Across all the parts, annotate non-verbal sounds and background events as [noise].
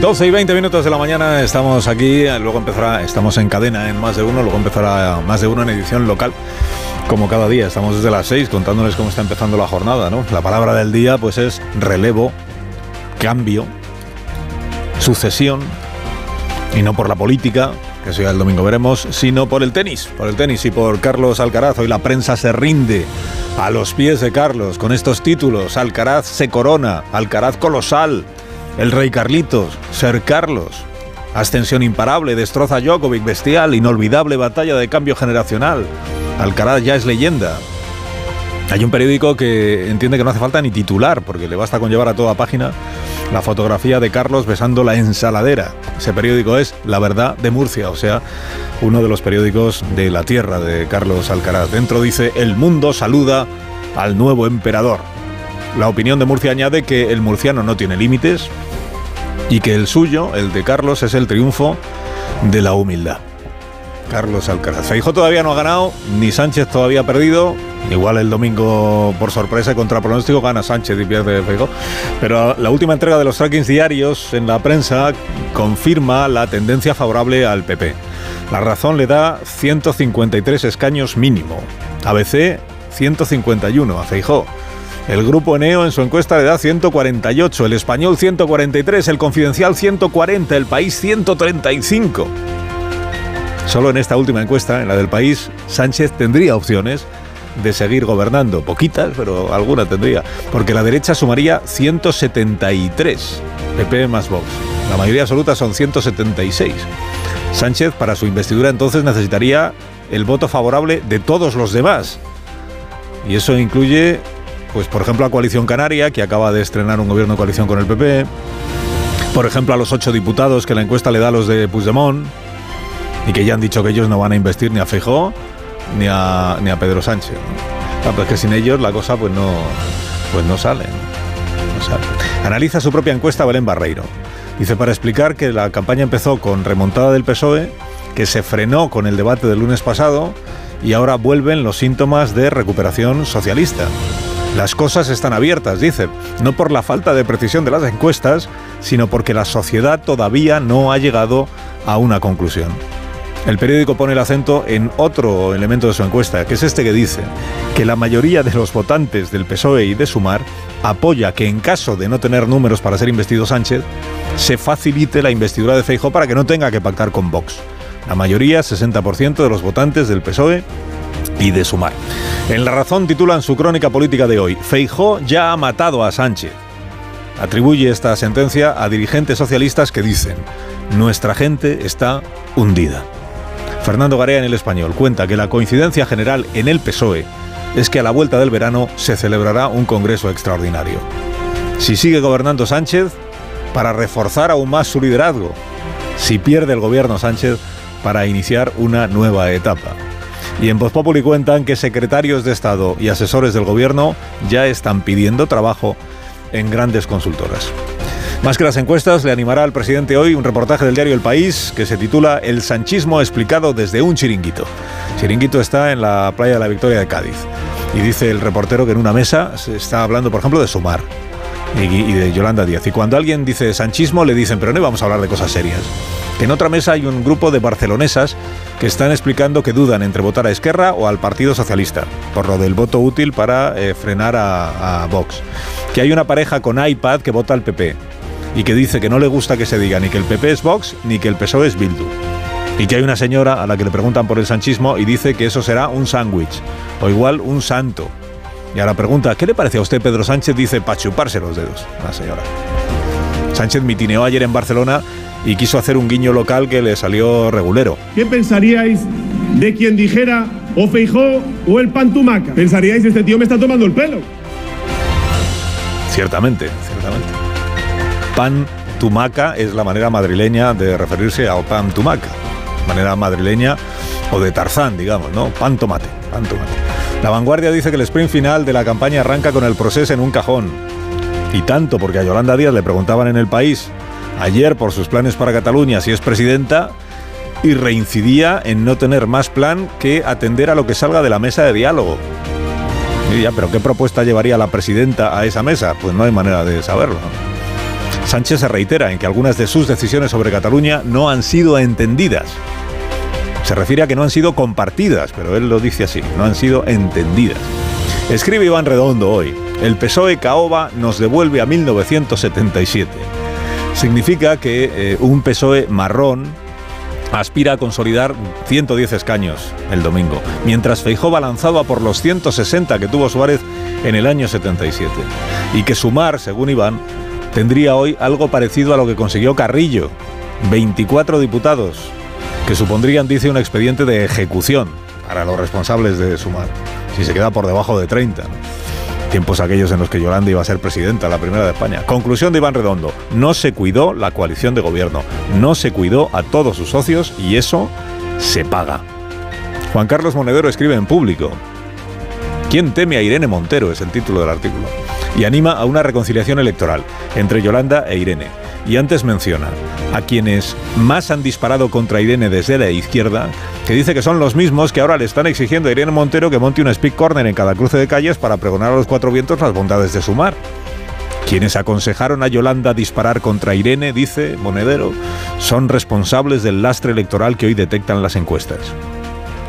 12 y 20 minutos de la mañana estamos aquí, luego empezará, estamos en cadena en más de uno, luego empezará más de uno en edición local. Como cada día, estamos desde las 6 contándoles cómo está empezando la jornada, ¿no? La palabra del día pues es relevo, cambio, sucesión, y no por la política, que ya el domingo veremos, sino por el tenis, por el tenis y por Carlos Alcaraz. Hoy la prensa se rinde a los pies de Carlos con estos títulos. Alcaraz se corona, Alcaraz colosal, el rey Carlitos, Ser Carlos, ascensión imparable, destroza a Djokovic, bestial, inolvidable batalla de cambio generacional. Alcaraz ya es leyenda. Hay un periódico que entiende que no hace falta ni titular, porque le basta con llevar a toda página la fotografía de Carlos besando la ensaladera. Ese periódico es La Verdad de Murcia, o sea, uno de los periódicos de la tierra de Carlos Alcaraz. Dentro dice, el mundo saluda al nuevo emperador. La opinión de Murcia añade que el murciano no tiene límites y que el suyo, el de Carlos, es el triunfo de la humildad. Carlos Alcaraz. Feijóo todavía no ha ganado, ni Sánchez todavía ha perdido. Igual el domingo, por sorpresa y contra pronóstico, gana Sánchez y pierde Feijóo. Pero la última entrega de los trackings diarios en la prensa confirma la tendencia favorable al PP. La razón le da 153 escaños mínimo. ABC, 151 a Feijóo. El grupo Eneo en su encuesta le da 148, el español 143, el confidencial 140, el país 135. Solo en esta última encuesta, en la del país, Sánchez tendría opciones de seguir gobernando. Poquitas, pero alguna tendría. Porque la derecha sumaría 173. PP más Vox. La mayoría absoluta son 176. Sánchez, para su investidura, entonces necesitaría el voto favorable de todos los demás. Y eso incluye, pues, por ejemplo, a Coalición Canaria, que acaba de estrenar un gobierno de coalición con el PP. Por ejemplo, a los ocho diputados que la encuesta le da a los de Puigdemont y que ya han dicho que ellos no van a investir ni a Feijó ni a, Pedro Sánchez. Ah, pues que sin ellos la cosa pues no, pues no sale. No sale. Analiza su propia encuesta Belén Barreiro. Dice para explicar que la campaña empezó con remontada del PSOE, que se frenó con el debate del lunes pasado y ahora vuelven los síntomas de recuperación socialista. Las cosas están abiertas, dice, no por la falta de precisión de las encuestas, sino porque la sociedad todavía no ha llegado a una conclusión. El periódico pone el acento en otro elemento de su encuesta, que es este que dice que la mayoría de los votantes del PSOE y de Sumar apoya que en caso de no tener números para ser investido Sánchez, se facilite la investidura de Feijóo para que no tenga que pactar con Vox. La mayoría, 60% de los votantes del PSOE y de Sumar. En La Razón titulan su crónica política de hoy, Feijó ya ha matado a Sánchez. Atribuye esta sentencia a dirigentes socialistas que dicen, nuestra gente está hundida. Fernando Garea en el español cuenta que la coincidencia general en el PSOE es que a la vuelta del verano se celebrará un congreso extraordinario. Si sigue gobernando Sánchez, para reforzar aún más su liderazgo. Si pierde el gobierno Sánchez, para iniciar una nueva etapa. Y en Voz Populi cuentan que secretarios de Estado y asesores del gobierno ya están pidiendo trabajo en grandes consultoras. Más que las encuestas, le animará al presidente hoy un reportaje del diario El País que se titula El sanchismo explicado desde un chiringuito. Chiringuito está en la playa de la Victoria de Cádiz. Y dice el reportero que en una mesa se está hablando, por ejemplo, de Sumar y, de Yolanda Díaz. Y cuando alguien dice sanchismo, le dicen, pero no vamos a hablar de cosas serias. Que en otra mesa hay un grupo de barcelonesas que están explicando que dudan entre votar a Esquerra o al Partido Socialista, por lo del voto útil para eh, frenar a, a Vox. Que hay una pareja con iPad que vota al PP y que dice que no le gusta que se diga ni que el PP es Vox ni que el PSOE es Bildu. Y que hay una señora a la que le preguntan por el sanchismo y dice que eso será un sándwich o igual un santo. Y a la pregunta, ¿qué le parece a usted Pedro Sánchez? Dice, para chuparse los dedos, la señora. Sánchez mitineó ayer en Barcelona y quiso hacer un guiño local que le salió regulero. ¿Qué pensaríais de quien dijera o Feijó o el Pantumaca? Pensaríais, este tío me está tomando el pelo. Ciertamente, ciertamente. Pan tumaca es la manera madrileña de referirse al pan tumaca. Manera madrileña o de Tarzán, digamos, ¿no? Pan tomate, pan tomate. La vanguardia dice que el sprint final de la campaña arranca con el proceso en un cajón. Y tanto porque a Yolanda Díaz le preguntaban en el país ayer por sus planes para Cataluña si es presidenta y reincidía en no tener más plan que atender a lo que salga de la mesa de diálogo. Ya, pero ¿qué propuesta llevaría la presidenta a esa mesa? Pues no hay manera de saberlo. Sánchez se reitera en que algunas de sus decisiones sobre Cataluña no han sido entendidas. Se refiere a que no han sido compartidas, pero él lo dice así, no han sido entendidas. Escribe Iván Redondo hoy, el PSOE Caoba nos devuelve a 1977. Significa que eh, un PSOE marrón aspira a consolidar 110 escaños el domingo, mientras Feijó va lanzado a por los 160 que tuvo Suárez en el año 77. Y que sumar, según Iván, tendría hoy algo parecido a lo que consiguió Carrillo, 24 diputados, que supondrían, dice, un expediente de ejecución para los responsables de sumar, si se queda por debajo de 30 tiempos aquellos en los que Yolanda iba a ser presidenta, la primera de España. Conclusión de Iván Redondo, no se cuidó la coalición de gobierno, no se cuidó a todos sus socios y eso se paga. Juan Carlos Monedero escribe en público, ¿Quién teme a Irene Montero? es el título del artículo. Y anima a una reconciliación electoral entre Yolanda e Irene. Y antes menciona a quienes más han disparado contra Irene desde la izquierda, que dice que son los mismos que ahora le están exigiendo a Irene Montero que monte un speak corner en cada cruce de calles para pregonar a los cuatro vientos las bondades de su mar. Quienes aconsejaron a Yolanda disparar contra Irene, dice Monedero, son responsables del lastre electoral que hoy detectan las encuestas.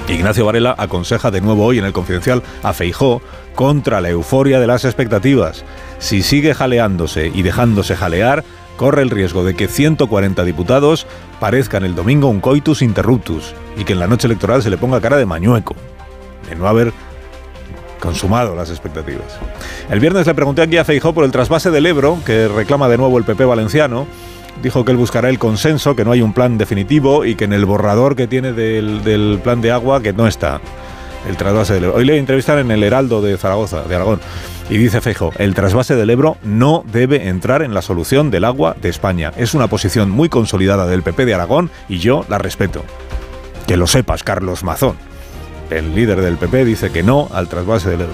Ignacio Varela aconseja de nuevo hoy en el Confidencial a Feijó contra la euforia de las expectativas. Si sigue jaleándose y dejándose jalear, corre el riesgo de que 140 diputados parezcan el domingo un coitus interruptus y que en la noche electoral se le ponga cara de mañueco, de no haber consumado las expectativas. El viernes le pregunté aquí a Feijó por el trasvase del Ebro, que reclama de nuevo el PP valenciano. Dijo que él buscará el consenso, que no hay un plan definitivo y que en el borrador que tiene del, del plan de agua que no está el trasvase del Ebro. Hoy le en el Heraldo de Zaragoza, de Aragón. Y dice Feijo, el trasvase del Ebro no debe entrar en la solución del agua de España. Es una posición muy consolidada del PP de Aragón y yo la respeto. Que lo sepas, Carlos Mazón. El líder del PP dice que no al trasvase del Ebro.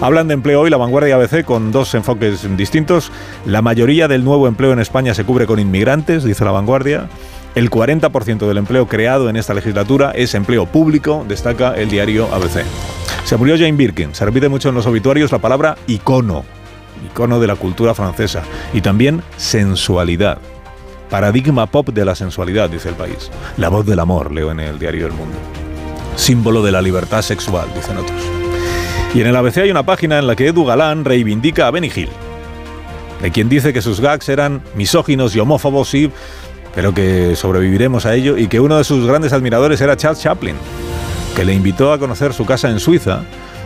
Hablan de empleo hoy la vanguardia ABC con dos enfoques distintos. La mayoría del nuevo empleo en España se cubre con inmigrantes, dice la vanguardia. El 40% del empleo creado en esta legislatura es empleo público, destaca el diario ABC. Se murió Jane Birkin. Se repite mucho en los obituarios la palabra icono, icono de la cultura francesa, y también sensualidad. Paradigma pop de la sensualidad, dice el país. La voz del amor, leo en el diario El Mundo. Símbolo de la libertad sexual, dicen otros. Y en el ABC hay una página en la que Edu Galán reivindica a Benny Hill, de quien dice que sus gags eran misóginos y homófobos, sí, pero que sobreviviremos a ello, y que uno de sus grandes admiradores era Charles Chaplin que le invitó a conocer su casa en Suiza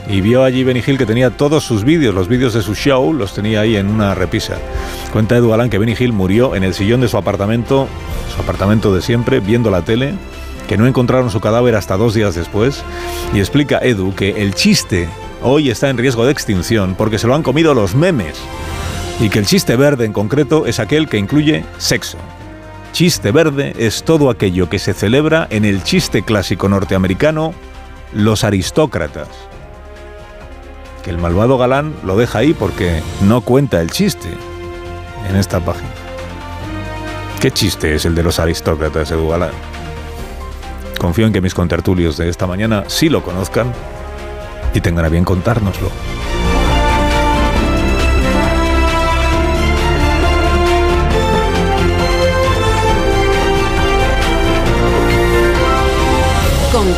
y vio allí Benny Hill que tenía todos sus vídeos, los vídeos de su show, los tenía ahí en una repisa. Cuenta Edu Galán que Benny Hill murió en el sillón de su apartamento, su apartamento de siempre, viendo la tele, que no encontraron su cadáver hasta dos días después, y explica Edu que el chiste hoy está en riesgo de extinción porque se lo han comido los memes, y que el chiste verde en concreto es aquel que incluye sexo. Chiste verde es todo aquello que se celebra en el chiste clásico norteamericano, los aristócratas. Que el malvado galán lo deja ahí porque no cuenta el chiste en esta página. ¿Qué chiste es el de los aristócratas, Edu Galán? Confío en que mis contertulios de esta mañana sí lo conozcan y tengan a bien contárnoslo.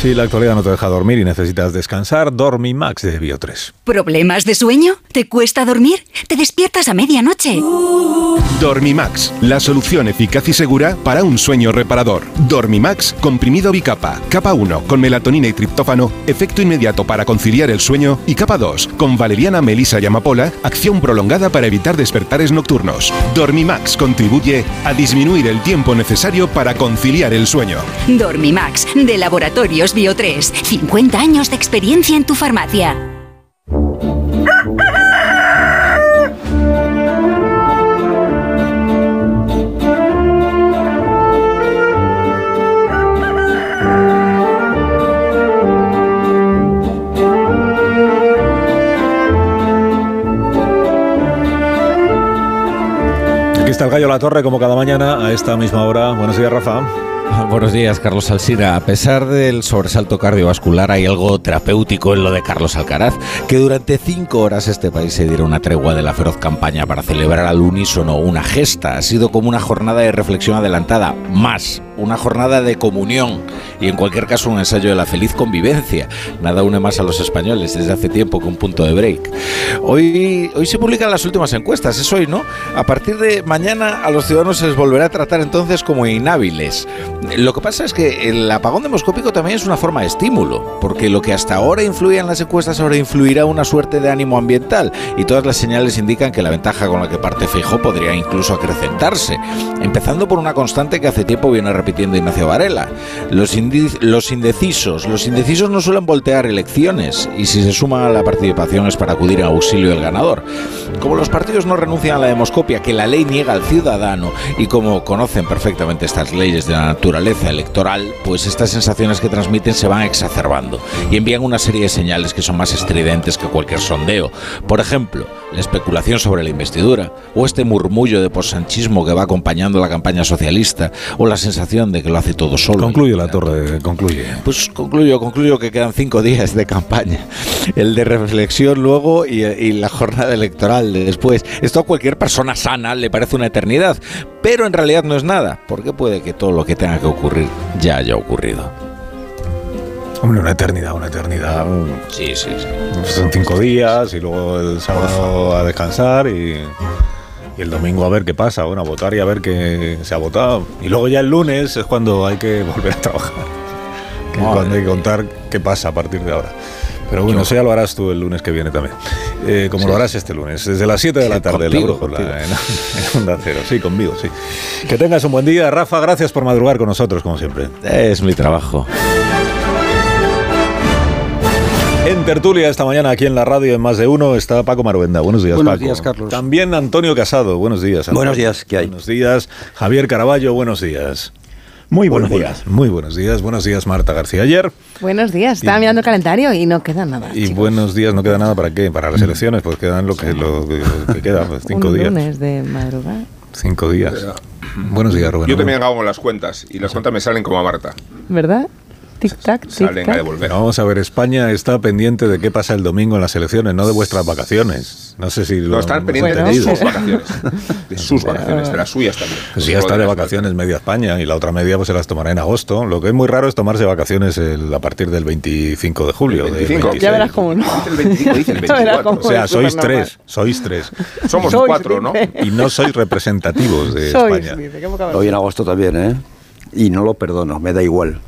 Si la actualidad no te deja dormir y necesitas descansar, Dormimax de Bio3. ¿Problemas de sueño? ¿Te cuesta dormir? ¿Te despiertas a medianoche? Dormimax, la solución eficaz y segura para un sueño reparador. Dormimax, comprimido bicapa, capa 1 con melatonina y triptófano, efecto inmediato para conciliar el sueño y capa 2 con valeriana, melisa y amapola, acción prolongada para evitar despertares nocturnos. Dormimax contribuye a disminuir el tiempo necesario para conciliar el sueño. Dormimax, de Laboratorios Bio 3. 50 años de experiencia en tu farmacia. Aquí está el gallo La Torre como cada mañana a esta misma hora. Buenos días, Rafa. [laughs] Buenos días, Carlos Alsina. A pesar del sobresalto cardiovascular, hay algo terapéutico en lo de Carlos Alcaraz, que durante cinco horas este país se diera una tregua de la feroz campaña para celebrar al unísono una gesta. Ha sido como una jornada de reflexión adelantada, más una jornada de comunión y en cualquier caso un ensayo de la feliz convivencia. Nada une más a los españoles desde hace tiempo que un punto de break. Hoy, hoy se publican las últimas encuestas, es hoy, ¿no? A partir de mañana a los ciudadanos se les volverá a tratar entonces como inhábiles. Lo que pasa es que el apagón demoscópico también es una forma de estímulo, porque lo que hasta ahora influía en las encuestas ahora influirá una suerte de ánimo ambiental y todas las señales indican que la ventaja con la que parte Feijóo podría incluso acrecentarse, empezando por una constante que hace tiempo viene repitiendo Ignacio Varela. Los, los indecisos, los indecisos no suelen voltear elecciones y si se suma a la participación es para acudir en auxilio del ganador. Como los partidos no renuncian a la demoscopia que la ley niega al ciudadano y como conocen perfectamente estas leyes de la naturaleza electoral, pues estas sensaciones que transmiten se van exacerbando y envían una serie de señales que son más estridentes que cualquier sondeo. Por ejemplo, la especulación sobre la investidura, o este murmullo de posanchismo que va acompañando la campaña socialista, o la sensación de que lo hace todo solo. Concluye la torre, concluye. Pues concluyo, concluyo que quedan cinco días de campaña. El de reflexión luego y, y la jornada electoral de después. Esto a cualquier persona sana le parece una eternidad, pero en realidad no es nada, porque puede que todo lo que tenga que ocurrir ya haya ocurrido. Hombre, una eternidad, una eternidad. Sí, sí, sí. Son cinco días y luego el sábado a descansar y, y el domingo a ver qué pasa. Bueno, a votar y a ver qué se ha votado. Y luego ya el lunes es cuando hay que volver a trabajar. Que es cuando hay que contar qué pasa a partir de ahora. Pero bueno, eso ya lo harás tú el lunes que viene también. Eh, como Sí. lo harás este lunes, desde las 7 de la tarde, contigo, la brújula, en, en Onda Cero. Sí, conmigo, sí. Que tengas un buen día. Rafa, gracias por madrugar con nosotros, como siempre. Es mi trabajo. En tertulia esta mañana aquí en la radio en Más de Uno está Paco Maruenda. Buenos días, Buenos Paco. días, Carlos. También Antonio Casado. Buenos días. Antonio. Buenos días, ¿qué hay? Buenos días. Javier Caraballo, buenos días. Muy Buenos días. Muy buenos días. Buenos días, Marta García Ayer. Buenos días, estaba mirando el calendario y no queda nada. Y chicos. buenos días, ¿no queda nada para qué? Para las elecciones, pues quedan lo que, lo, lo que queda, pues cinco Un días. lunes de madrugada. Cinco días. Buenos días, Rubén. Yo también hago las cuentas y las cuentas me salen como a Marta. ¿Verdad? Tic-tac, Salen a tic-tac. devolver. Vamos a ver, España está pendiente de qué pasa el domingo en las elecciones, no de vuestras vacaciones. No sé si lo No, están pendientes de sus vacaciones. De [laughs] sus vacaciones, de las suyas también. Pues ya está de vacaciones media España y la otra media pues se las tomará en agosto. Lo que es muy raro es tomarse vacaciones el- a partir del 25 de julio. El del 25. 26. Ya verás cómo no. Dice el 25, dice el [laughs] Ya verás 24. cómo O sea, sois tres, sois [laughs] tres. Somos Sois, cuatro, ¿no? Y no sois representativos de Sois, España. dice, Hoy en agosto también, ¿eh? Y no lo perdono, me da igual.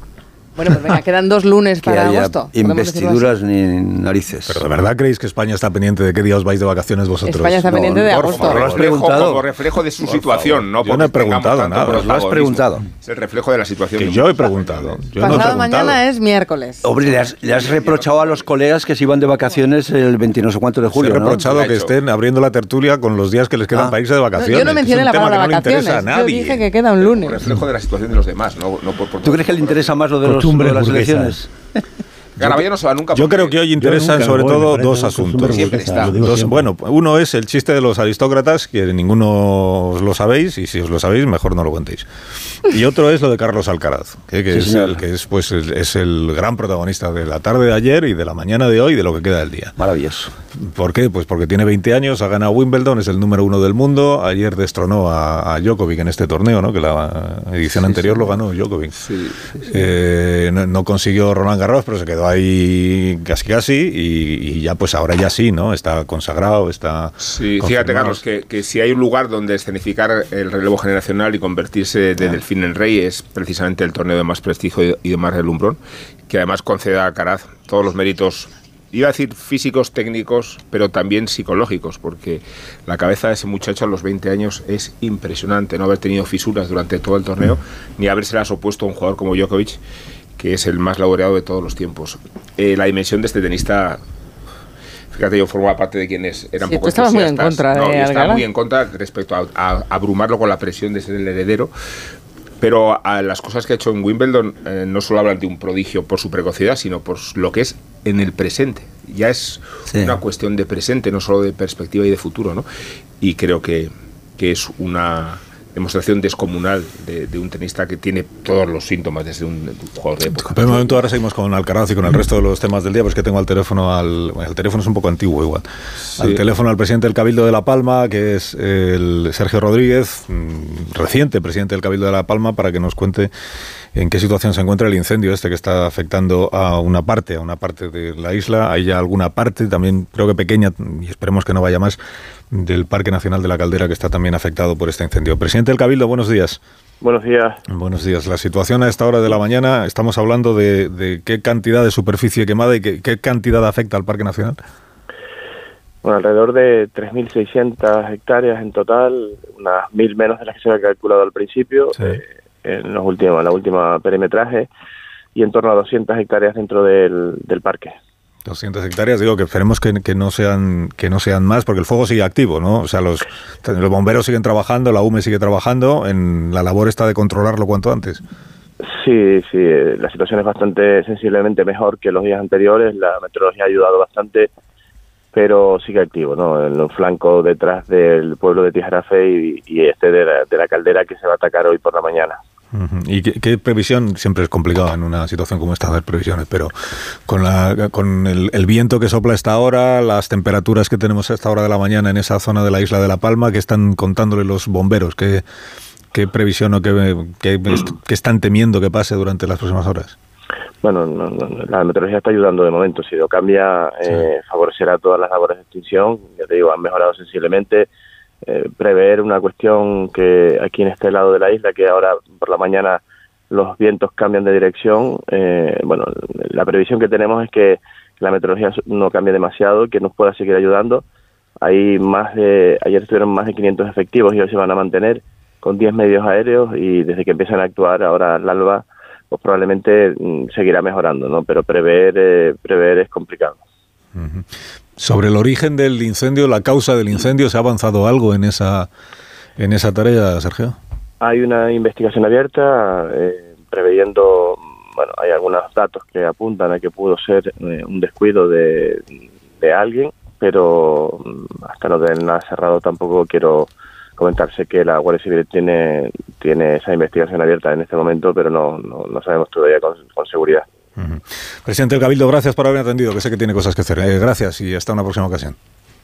Bueno, pues venga, quedan dos lunes [laughs] Que para haya agosto. investiduras ni narices. Pero de verdad creéis que España está pendiente de qué día os vais de vacaciones vosotros. España está No, pendiente de por agosto. favor. Como has reflejo, preguntado. como reflejo de su Por situación, favor. no Yo no he preguntado nada. Lo has preguntado. Es el reflejo de la situación. Que de yo he preguntado. Yo no he Pasado preguntado. mañana es miércoles. Hombre, le has, le has reprochado a los colegas que se iban de vacaciones el 20 no sé cuánto de he julio, ¿no? reprochado Lo ha que estén abriendo la tertulia con los días que les quedan Ah. para irse de No, vacaciones. yo no que mencioné la palabra que no le vacaciones. Yo dije que queda un Un lunes. reflejo de la situación de los demás, no, no ¿Tú crees que le interesa más lo de, los, lo de las elecciones? [laughs] Garabaya no se va nunca. Yo creo que hoy interesan nunca sobre voy, todo dos asuntos. Siempre burguesa, está. lo digo Dos- siempre. bueno, uno es el chiste de los aristócratas, que ninguno os lo sabéis, y si os lo sabéis, mejor no lo contéis. Y otro es lo de Carlos Alcaraz, que, que Sí, es, el, que es, pues, el- es el gran protagonista de la tarde de ayer y de la mañana de hoy y de lo que queda del día. Maravilloso. ¿Por qué? Pues porque tiene 20 años, ha ganado Wimbledon, es el número uno del mundo. Ayer destronó a, a Djokovic en este torneo, ¿no? que la edición anterior lo ganó Djokovic. Eh, no, no consiguió Roland Garros, pero se quedó ahí casi casi y, y ya pues ahora ya sí, ¿no? Está consagrado, está... Sí, fíjate. Carlos, que, que si hay un lugar donde escenificar el relevo generacional y convertirse de delfín en rey es precisamente el torneo de más prestigio y- y de más relumbrón, que además concede a Alcaraz todos los méritos, iba a decir físicos, técnicos, pero también psicológicos, porque la cabeza de ese muchacho a los 20 años es impresionante, no haber tenido fisuras durante todo el torneo, ni habérselas opuesto a un jugador como Djokovic, que es el más laureado de todos los tiempos. Eh, la dimensión de este tenista Fíjate, yo formaba parte de quienes eran Sí, poco tú estabas muy en contra de No, yo estaba muy en contra respecto a, a abrumarlo con la presión de ser el heredero. Pero a las cosas que ha hecho en Wimbledon eh, no solo hablan de un prodigio por su precocidad, sino por lo que es en el presente. Ya es Sí. una cuestión de presente, no solo de perspectiva y de futuro. ¿no? Y creo que, que es una demostración descomunal de, de un tenista que tiene todos los síntomas desde un, jugador de época. Pero de momento ahora seguimos con Alcaraz y con el resto de los temas del día, pues que tengo al teléfono al... El teléfono es un poco antiguo igual. Al teléfono al presidente del Cabildo de La Palma, que es el Sergio Rodríguez, mm, reciente presidente del Cabildo de La Palma, para que nos cuente en qué situación se encuentra el incendio este que está afectando a una parte, a una parte de la isla. Hay ya alguna parte, también creo que pequeña, y esperemos que no vaya más, del Parque Nacional de la Caldera que está también afectado por este incendio. Presidente del Cabildo, buenos días. Buenos días. Buenos días. La situación a esta hora de la mañana, estamos hablando de, de qué cantidad de superficie quemada y qué, qué cantidad afecta al Parque Nacional. Bueno, alrededor de 3.600 hectáreas en total, unas 1.000 menos de las que se había calculado al principio, eh, en los últimos, la última perimetraje, y en torno a 200 hectáreas dentro del, del parque. 200 hectáreas, digo que esperemos que, que no sean que no sean más porque el fuego sigue activo, ¿no? O sea, los, los bomberos siguen trabajando, la UME sigue trabajando, en la labor está de controlarlo cuanto antes. Sí, sí, eh, la situación es bastante sensiblemente mejor que los días anteriores, la meteorología ha ayudado bastante, pero sigue activo, ¿no? En un flanco detrás del pueblo de Tijarafe y, y este de la, de la caldera que se va a atacar hoy por la mañana. ¿Y qué, qué previsión? Siempre es complicado en una situación como esta hacer previsiones, pero con, la, con el, el viento que sopla a esta hora, las temperaturas que tenemos a esta hora de la mañana en esa zona de la isla de La Palma, que están contándole los bomberos? ¿Qué, qué previsión o qué, qué, qué están temiendo que pase durante las próximas horas? Bueno, no, no, la meteorología está ayudando de momento. Si lo cambia, eh, favorecerá todas las labores de extinción. Ya te digo, han mejorado sensiblemente. Eh, prever una cuestión que aquí en este lado de la isla, que ahora por la mañana los vientos cambian de dirección. Eh, bueno, la previsión que tenemos es que la meteorología no cambie demasiado, que nos pueda seguir ayudando. Hay más de, ayer estuvieron más de 500 efectivos y hoy se van a mantener con 10 medios aéreos y desde que empiezan a actuar ahora al alba, pues probablemente mm, seguirá mejorando, ¿no? Pero prever, eh, prever es complicado. Sobre el origen del incendio, la causa del incendio, ¿se ha avanzado algo en esa, en esa tarea, Sergio? Hay una investigación abierta, eh, preveyendo, bueno, hay algunos datos que apuntan a que pudo ser eh, un descuido de, de alguien, pero mm, hasta no tener nada cerrado tampoco quiero comentarse que la Guardia Civil tiene, tiene esa investigación abierta en este momento, pero no, no, no sabemos todavía con, con seguridad. Presidente del Cabildo, gracias por haber atendido, que sé que tiene cosas que hacer. Eh, gracias y hasta una próxima ocasión.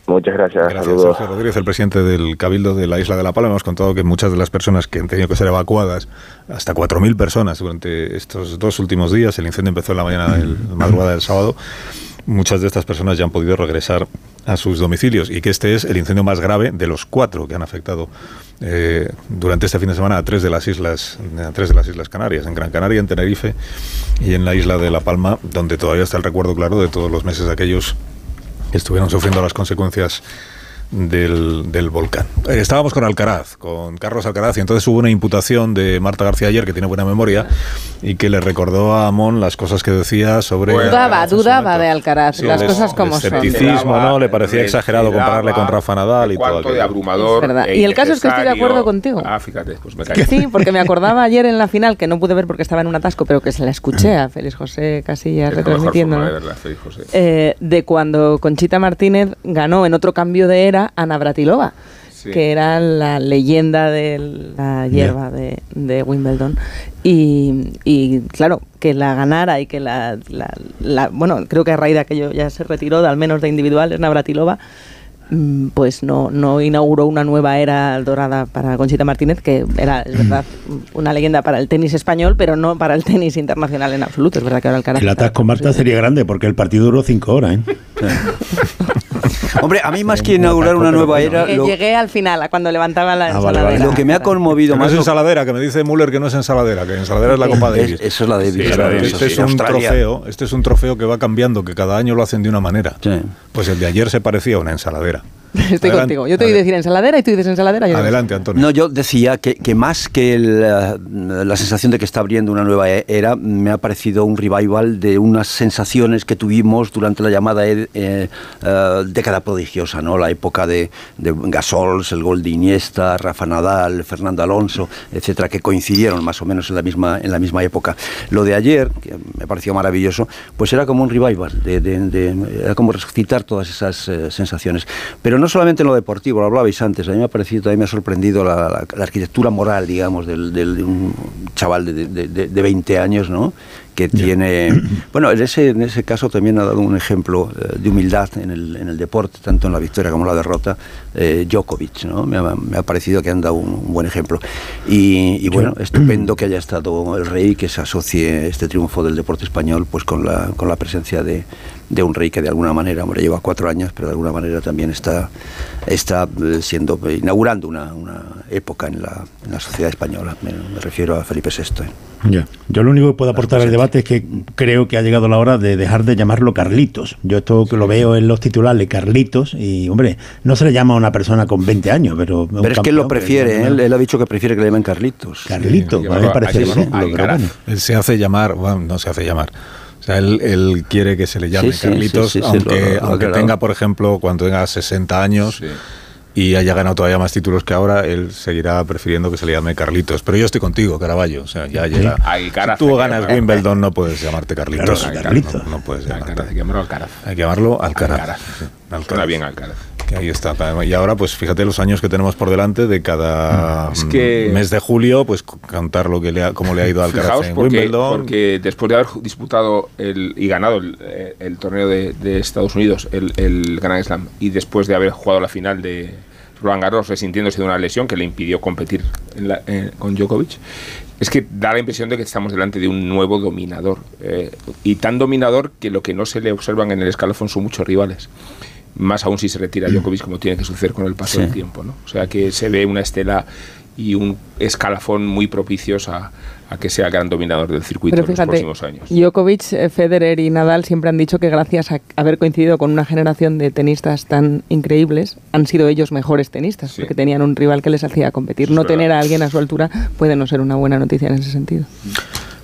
Muchas gracias. Gracias, Saludos. Sergio Rodríguez, el presidente del Cabildo de la isla de La Palma. Hemos contado que muchas de las personas que han tenido que ser evacuadas, hasta 4.000 personas durante estos dos últimos días, el incendio empezó en la mañana del madrugada del sábado, muchas de estas personas ya han podido regresar a sus domicilios y que este es el incendio más grave de los cuatro que han afectado eh, durante este fin de semana a tres de las islas a tres de las islas Canarias, en Gran Canaria, en Tenerife y en la isla de La Palma, donde todavía está el recuerdo claro de todos los meses aquellos que estuvieron sufriendo las consecuencias del, del volcán. Eh, estábamos con Alcaraz, con Carlos Alcaraz, y entonces hubo una imputación de Marta García ayer, que tiene buena memoria, y que le recordó a Amón las cosas que decía sobre... Dudaba, dudaba de Alcaraz, Sí, las el- cosas el como son. escepticismo, ¿no? Le parecía Le- exagerado le compararle con Rafa Nadal y todo cuánto de aquello. abrumador. Es verdad. e Y el caso es que estoy de acuerdo contigo. Ah, fíjate, pues me caí. Sí, porque me acordaba ayer en la final, que no pude ver porque estaba en un atasco, pero que se la escuché a Félix José Casillas Es retransmitiendo. forma de verla, Félix José. eh, de cuando Conchita Martínez ganó en otro cambio de era a Navratilova, Sí. que era la leyenda de la hierba de, de Wimbledon. Y, y, claro, que la ganara y que la, la- la- Bueno, creo que a raíz de aquello ya se retiró, de, al menos de individuales, Navratilova. mm, Pues no, no inauguró una nueva era dorada para Conchita Martínez, que era, es verdad, [clears throat] una leyenda para el tenis español, pero no para el tenis internacional en absoluto. Es verdad que ahora el El atasco Marta sería grande porque el partido duró cinco horas, ¿eh? [laughs] Hombre, a mí más que inaugurar una nueva era, lo, llegué al final, a cuando levantaba la Ah, vale, ensaladera. vale. lo que me ha conmovido Que no más... es ensaladera, que me dice Müller que no es ensaladera, que ensaladera es la Copa Es- Davis. eso es la Davis, Sí, la Davis, este sí, es un Australia. trofeo, este es un trofeo que va cambiando, que cada año lo hacen de una manera. Pues el de ayer se parecía a una ensaladera. [laughs] Estoy Adelante, contigo. Yo te voy a decir ensaladera y tú dices ensaladera. Yo Adelante, Antonio. No, yo decía que, que más que el, eh, la sensación de que está abriendo una nueva e- era, me ha parecido un revival de unas sensaciones que tuvimos durante la llamada eh, eh, década prodigiosa, ¿no? La época de, Gasols, el gol de Iniesta, Rafa Nadal, Fernando Alonso, etcétera, que coincidieron más o menos en la misma, en la misma época. Lo de ayer, que me pareció maravilloso, pues era como un revival, de, era como resucitar todas esas eh, sensaciones. Pero no solamente en lo deportivo, lo hablabais antes, a mí me ha parecido, también me ha sorprendido la, arquitectura moral, digamos, del, de un chaval de- de 20 años, ¿no? Que tiene... [clears throat] Bueno, en ese, en ese caso también ha dado un ejemplo eh, de humildad en el, en el deporte, tanto en la victoria como en la derrota, eh, Djokovic, ¿no? Me ha, me ha parecido que han dado un, un buen ejemplo. Y, y bueno, estupendo que haya estado el rey, que se asocie este triunfo del deporte español pues con la, con la presencia de, de un rey que de alguna manera, hombre, lleva cuatro años, pero de alguna manera también está, está eh, siendo, inaugurando una, una época en la, en la sociedad española. Me, me refiero a Felipe VI. ¿eh? Ya. Yo lo único que puedo aportar al debate es que creo que ha llegado la hora de dejar de llamarlo Carlitos. Yo esto que lo veo en los titulares Carlitos y, hombre, no se le llama a una persona con 20 años, pero... Pero es que él lo campeón, prefiere, ¿eh? él, él ha dicho que prefiere que le llamen Carlitos. Carlitos, a mí me parece bueno. Él se hace llamar, bueno, no se hace llamar. O sea, él, él quiere que se le llame Sí, Carlitos, sí, sí, sí, aunque, lo- lo ha aunque aclarado. tenga, por ejemplo, cuando tenga 60 años y haya ganado todavía más títulos que ahora, él seguirá prefiriendo que se le llame Carlitos. Pero yo estoy contigo, Caraballo. O sea, ya llega. Alcaraz, si tú ganas. Wimbledon, no puedes llamarte Carlitos. Claro, Alcaraz, Carlitos. No, no puedes llamarte. Alcaraz, hay que llamarlo Alcaraz. Hay que llamarlo Alcaraz. Alcaraz. sí, Alcaraz. Suena bien Alcaraz. Que ahí está. Y ahora, pues fíjate los años que tenemos por delante de cada Es que- mes de julio, pues cantar lo que le ha, cómo le ha ido a Alcaraz en porque, Wimbledon. porque después de haber disputado el, y ganado el, eh, el torneo de, de Estados Unidos, el, el Grand Slam, y después de haber jugado la final de Roland Garros resintiéndose de una lesión que le impidió competir en la- eh, con Djokovic, es que da la impresión de que estamos delante de un nuevo dominador. eh, y tan dominador que lo que no se le observan en el escalafón son muchos rivales. Más aún si se retira Djokovic, como tiene que suceder con el paso Sí. del tiempo. ¿no? O sea que se ve una estela y un escalafón muy propicios a, a que sea el gran dominador del circuito Pero en los fíjate, próximos años. Djokovic, eh, Federer y Nadal siempre han dicho que gracias a haber coincidido con una generación de tenistas tan increíbles, han sido ellos mejores tenistas, porque tenían un rival que les hacía competir. No tener a alguien a su altura puede no ser una buena noticia en ese sentido.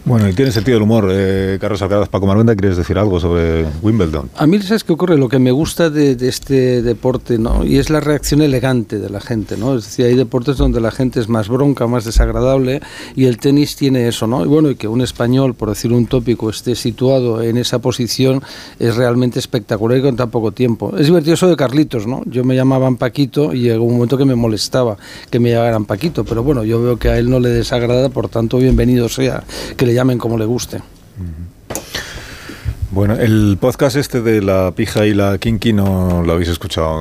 Bueno, y tiene sentido el humor. Eh, Carlos Alcaraz, Paco Marvenda, ¿quieres decir algo sobre Wimbledon? A mí, ¿sabes qué ocurre? Lo que me gusta de, de este deporte, ¿no? Y es la reacción elegante de la gente, ¿no? Es decir, hay deportes donde la gente es más bronca, más desagradable, y el tenis tiene eso, ¿no? Y bueno, y que un español, por decir un tópico, esté situado en esa posición es realmente espectacular y con tan poco tiempo. Es divertido eso de Carlitos, ¿no? Yo me llamaban Paquito y llegó un momento que me molestaba que me llamaran Paquito, pero bueno, yo veo que a él no le desagrada, por tanto, bienvenido sea que le llamen como le guste. Bueno, el podcast este de la pija y la kinky no lo habéis escuchado.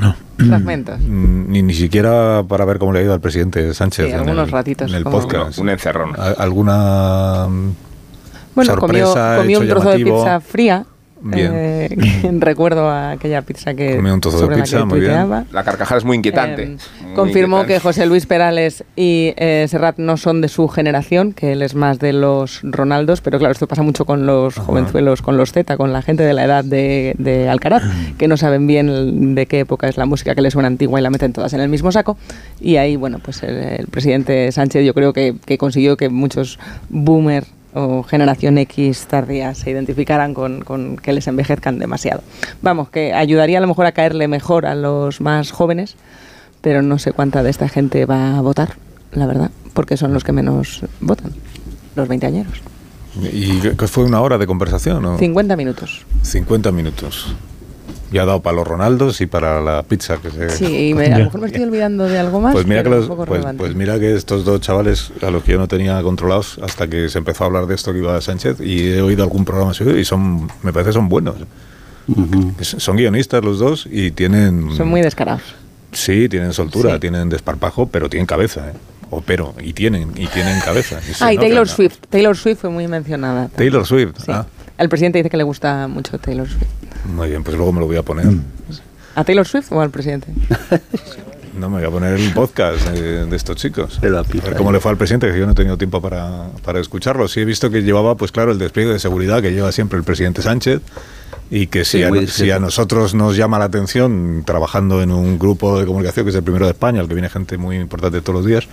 No. Fragmentos. Ni, ni siquiera para ver cómo le ha ido al presidente Sánchez. Sí, en algunos el, ratitos, En el como- podcast. Un encerrón. ¿Alguna mm, Bueno, comió, sorpresa, comió hecho un trozo llamativo? de pizza fría Bien. eh, [laughs] que recuerdo a aquella pizza que Comí un trozo de la pizza, que muy bien. La carcajada es muy inquietante. Eh, Muy confirmó inquietante. que José Luis Perales y eh, Serrat no son de su generación, que él es más de los Ronaldos, pero claro, esto pasa mucho con los jovenzuelos, con los Z, con la gente de la edad de, de Alcaraz, [clears throat] que no saben bien de qué época es la música que les suena antigua y la meten todas en el mismo saco. Y ahí, bueno, pues el, el presidente Sánchez yo creo que, que consiguió que muchos boomer o generación X tardía se identificaran con, con que les envejezcan demasiado. Vamos, que ayudaría a lo mejor a caerle mejor a los más jóvenes, pero no sé cuánta de esta gente va a votar, la verdad, porque son los que menos votan, los veinteañeros. ¿Y qué- qué fue una hora de conversación? ¿no? 50 minutos. 50 minutos. Ya ha dado para los Ronaldos y para la pizza que se... Sí, y me- a lo mejor me estoy olvidando de algo más. Pues mira, que los- pues, pues mira que estos dos chavales a los que yo no tenía controlados hasta que se empezó a hablar de esto que iba Sánchez y he oído algún programa suyo y son, me parece son buenos. Son guionistas los dos y tienen... Son muy descarados. Sí, tienen soltura, Sí. tienen desparpajo, pero tienen cabeza, ¿eh? O pero, y tienen, y tienen cabeza. Y [laughs] Ah, y Taylor ¿no? Swift. Taylor Swift fue muy mencionada. Taylor Swift, Sí. ah, El presidente dice que le gusta mucho Taylor Swift. muy bien, pues luego me lo voy a poner. ¿A Taylor Swift o al presidente? [laughs] No, me voy a poner el podcast de, de estos chicos. De la a ver cómo ¿eh? le fue al presidente, que yo no he tenido tiempo para, para escucharlo. Sí he visto que llevaba, pues claro, el despliegue de seguridad que lleva siempre el presidente Sánchez y que si, Sí, a, si a nosotros nos llama la atención trabajando en un grupo de comunicación que es el primero de España, al que viene gente muy importante todos los días,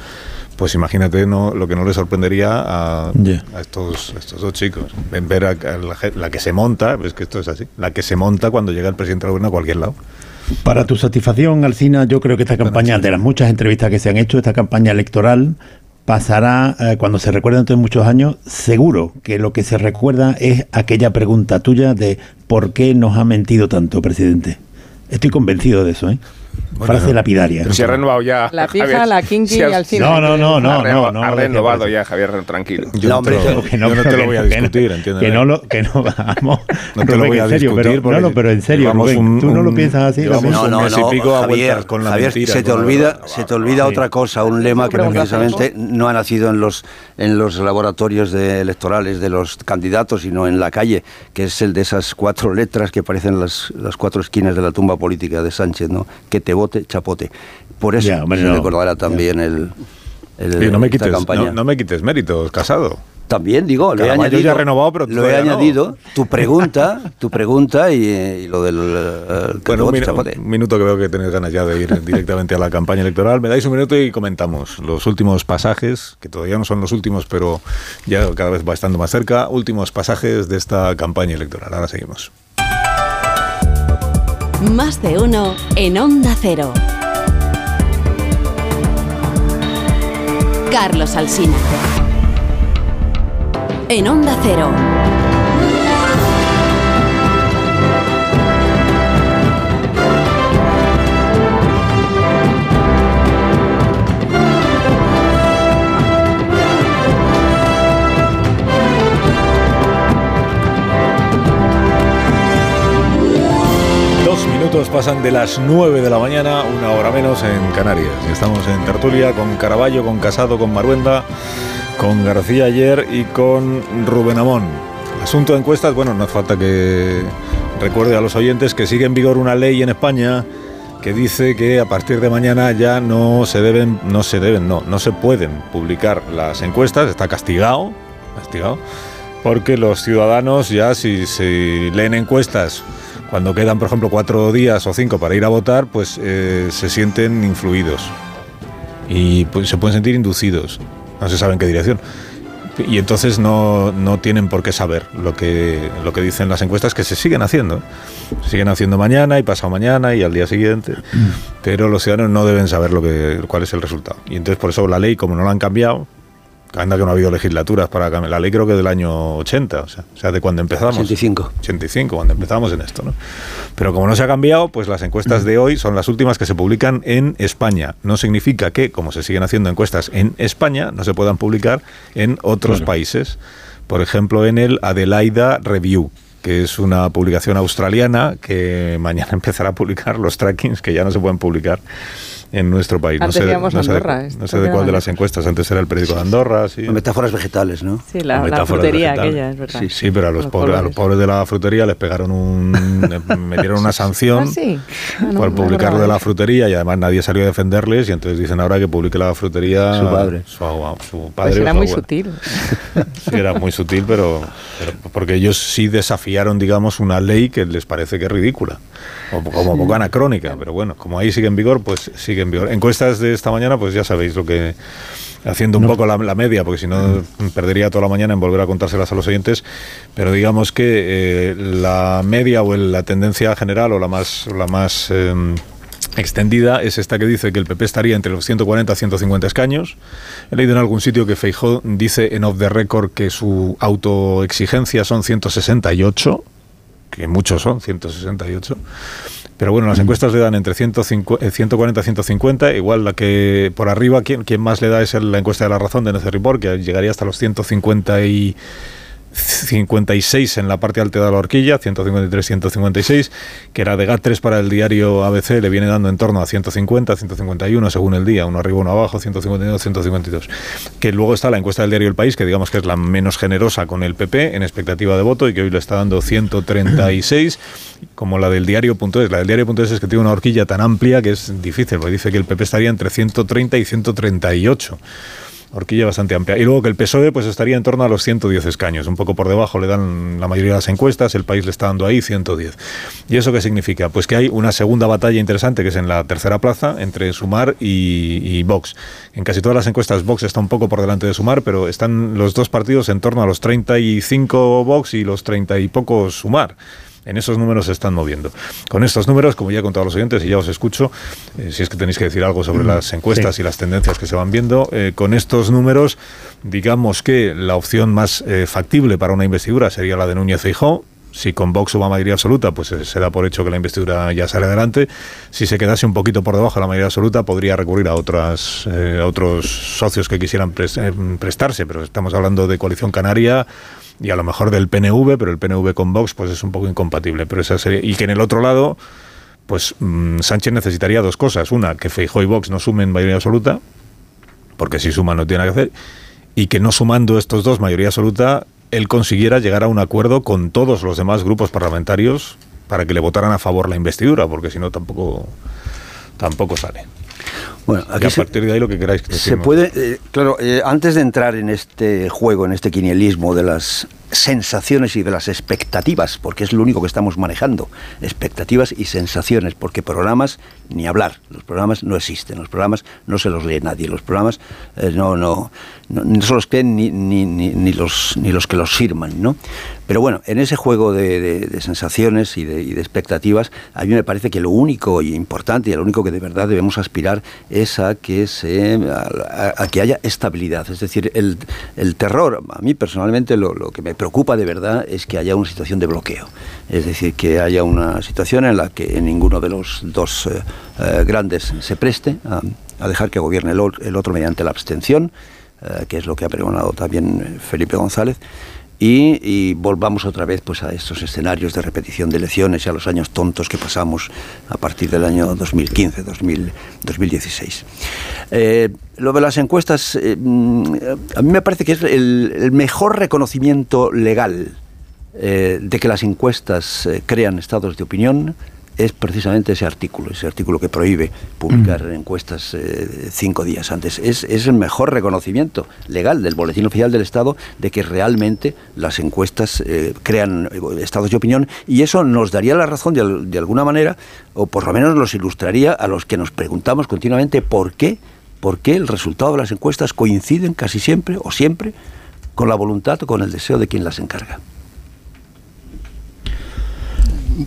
pues imagínate no, lo que no le sorprendería a, a estos, a estos dos chicos. Ver a, a la, la que se monta, es que esto es así, la que se monta cuando llega el presidente del gobierno a cualquier lado. Para tu satisfacción, Alcina, yo creo que esta campaña, de las muchas entrevistas que se han hecho, esta campaña electoral pasará, eh, cuando se recuerde dentro de muchos años, seguro que lo que se recuerda es aquella pregunta tuya de ¿por qué nos ha mentido tanto, presidente? Estoy convencido de eso, ¿eh? Frase lapidaria. Se ha renovado ya. La pija, Javier. la kinky y Alsina. No, no, no, no, ha no, no, Ha no, renovado ya, Javier, tranquilo. Yo No, hombre, que no, yo no te lo voy a discutir, entiéndeme. Que no lo, que no vamos. No te lo voy a serio, discutir pero, porque no, no, pero en serio, Rubén, un- tú no lo piensas así. un No, no, no, pico a Javier, vueltas con la Javier, mentira, se te olvida, se te olvida otra cosa, un lema que precisamente no ha nacido en los en los laboratorios de electorales de los candidatos, sino en la calle, que es el de esas cuatro letras que parecen las, las cuatro esquinas de la tumba política de Sánchez, ¿no? Que te vote, chapote. Por eso Ya, hombre, se no. recordará también el, el- Sí, no, me quites, campaña. no, no me quites méritos, casado. También digo, lo he añadido. ya renovado, pero lo he no. añadido. Tu [laughs] pregunta, tu pregunta y, eh, y lo del eh, Bueno, un minuto que veo que tenéis ganas ya de ir [laughs] directamente a la campaña electoral. Me dais un minuto y comentamos los últimos pasajes, que todavía no son los últimos, pero ya cada vez va estando más cerca. Últimos pasajes de esta campaña electoral. Ahora seguimos. Más de uno en Onda Cero. Carlos Alsina. En Onda Cero. Minutos pasan de las 9 de la mañana, una hora menos en Canarias. Estamos en tertulia con Caraballo, con Casado, con Maruenda, con García ayer y con Rubén Amón. Asunto de encuestas, bueno, no hace falta que recuerde a los oyentes que sigue en vigor una ley en España que dice que a partir de mañana ya no se deben, no se deben, no, no se pueden publicar las encuestas, está castigado, castigado, porque los ciudadanos ya si, si leen encuestas cuando quedan, por ejemplo, cuatro días o cinco para ir a votar, pues eh, se sienten influidos y pues, se pueden sentir inducidos, no se sabe en qué dirección. Y entonces no, no tienen por qué saber lo que, lo que dicen las encuestas, que se siguen haciendo. Se siguen haciendo mañana y pasado mañana y al día siguiente. Pero los ciudadanos no deben saber lo que, cuál es el resultado. Y entonces por eso la ley, como no la han cambiado, anda que no ha habido legislaturas para cambiar. La ley creo que del año 80, o sea, o sea de cuando empezamos. 85. 85, cuando empezamos en esto, ¿no? Pero como no se ha cambiado, pues las encuestas de hoy son las últimas que se publican en España. No significa que, como se siguen haciendo encuestas en España, no se puedan publicar en otros países. Por ejemplo, en el Adelaida Review que es una publicación australiana que mañana [laughs] empezará a publicar los trackings que ya no se pueden publicar en nuestro país. Antes no sé, íbamos no sé de- Andorra, no esto sé de cuál de las encuestas. Antes era el periódico de Andorra. Sí. Metáforas vegetales, ¿no? Sí, la, frutería vegetales. aquella, es verdad. Sí, sí, pero a los, Los pobres, a los pobres. pobres de la frutería les pegaron un. les [laughs] metieron una sanción Ah, sí. Ah, no, por no publicar lo de la frutería y además nadie salió a defenderles y entonces dicen ahora que publique la frutería. Su padre. Su, su padre. Pues o era su muy sutil. [laughs] Sí, era muy sutil, pero, pero porque ellos sí desafiaron, digamos, una ley que les parece que es ridícula, o como poco anacrónica, pero bueno, como ahí sigue en vigor, pues sigue en vigor. Encuestas de esta mañana, pues ya sabéis lo que haciendo un poco la, la media, porque si no perdería toda la mañana en volver a contárselas a los oyentes, pero digamos que eh, la media o el- la tendencia general o la más la más em, extendida es esta que dice que el PP estaría entre los 140 y 150 escaños. He leído en algún sitio que Feijó dice en off the record que su autoexigencia son 168, que muchos son 168. Pero bueno, las encuestas le dan entre 150, eh, 140 y 150. Igual la que por arriba, quien, quien más le da es la encuesta de la razón de NC Report, que llegaría hasta los 150 y 56 en la parte alta de la horquilla, 153, 156, que era de GAT3 para el diario ABC, le viene dando en torno a 150, 151 según el día, uno arriba, uno abajo, 151, 152. Que luego está la encuesta del diario El País, que digamos que es la menos generosa con el PP en expectativa de voto y que hoy le está dando 136, como la del diario.es. La del diario.es es que tiene una horquilla tan amplia que es difícil, porque dice que el PP estaría entre 130 y 138 horquilla bastante amplia. Y luego que el PSOE pues estaría en torno a los 110 escaños, un poco por debajo le dan la mayoría de las encuestas, el país le está dando ahí 110. ¿Y eso qué significa? Pues que hay una segunda batalla interesante que es en la tercera plaza entre Sumar y, y Vox. En casi todas las encuestas Vox está un poco por delante de Sumar, pero están los dos partidos en torno a los 35 Vox y los 30 y pocos Sumar. En esos números se están moviendo. Con estos números, como ya he contado a los oyentes y ya os escucho, eh, si es que tenéis que decir algo sobre las encuestas Sí. y las tendencias que se van viendo, eh, con estos números, digamos que la opción más eh, factible para una investidura sería la de Núñez Feijóo. Si con Vox hubo mayoría absoluta, pues se da por hecho que la investidura ya sale adelante. Si se quedase un poquito por debajo de la mayoría absoluta, podría recurrir a otras eh, a otros socios que quisieran eh, prestarse, pero estamos hablando de coalición canaria y a lo mejor del PNV, pero el PNV con Vox pues es un poco incompatible. Pero esa sería, y que en el otro lado, pues mm, Sánchez necesitaría dos cosas. Una, que Feijóo y Vox no sumen mayoría absoluta, porque si suman no tiene nada que hacer, y que no sumando estos dos mayoría absoluta, él consiguiera llegar a un acuerdo con todos los demás grupos parlamentarios para que le votaran a favor la investidura, porque si no tampoco tampoco sale. Bueno, y aquí a se- partir de ahí lo que queráis. Se decirnos. puede, eh, claro, eh, antes de entrar en este juego, en este quinielismo de las sensaciones y de las expectativas, porque es lo único que estamos manejando, expectativas y sensaciones, porque programas ni hablar, los programas no existen, los programas no se los lee nadie, los programas eh, no, no, no, se los creen ni, ni, ni, los, ni los que los firman, ¿no? Pero bueno, en ese juego de, sensaciones y de, expectativas, a mí me parece que lo único y importante y lo único que de verdad debemos aspirar es a que se a que haya estabilidad. Es decir, el, el terror, a mí personalmente lo, lo que me preocupa de verdad es que haya una situación de bloqueo. Es decir, que haya una situación en la que ninguno de los dos eh, eh, grandes se preste a, dejar que gobierne el, otro mediante la abstención, eh, que es lo que ha pregonado también Felipe González. Y, volvamos otra vez pues a estos escenarios de repetición de elecciones y a los años tontos que pasamos a partir del año 2015, 2000, 2016. Eh, lo de las encuestas, eh, mm, a mí me parece que es el, mejor reconocimiento legal eh, de que las encuestas crean estados de opinión es precisamente ese artículo, ese artículo que prohíbe publicar encuestas eh, cinco días antes. Es, es el mejor reconocimiento legal del Boletín Oficial del Estado de que realmente las encuestas eh, crean eh, estados de opinión y eso nos daría la razón de, al- de alguna manera, o por lo menos nos ilustraría a los que nos preguntamos continuamente por qué, por qué el resultado de las encuestas coinciden casi siempre o siempre con la voluntad o con el deseo de quien las encarga.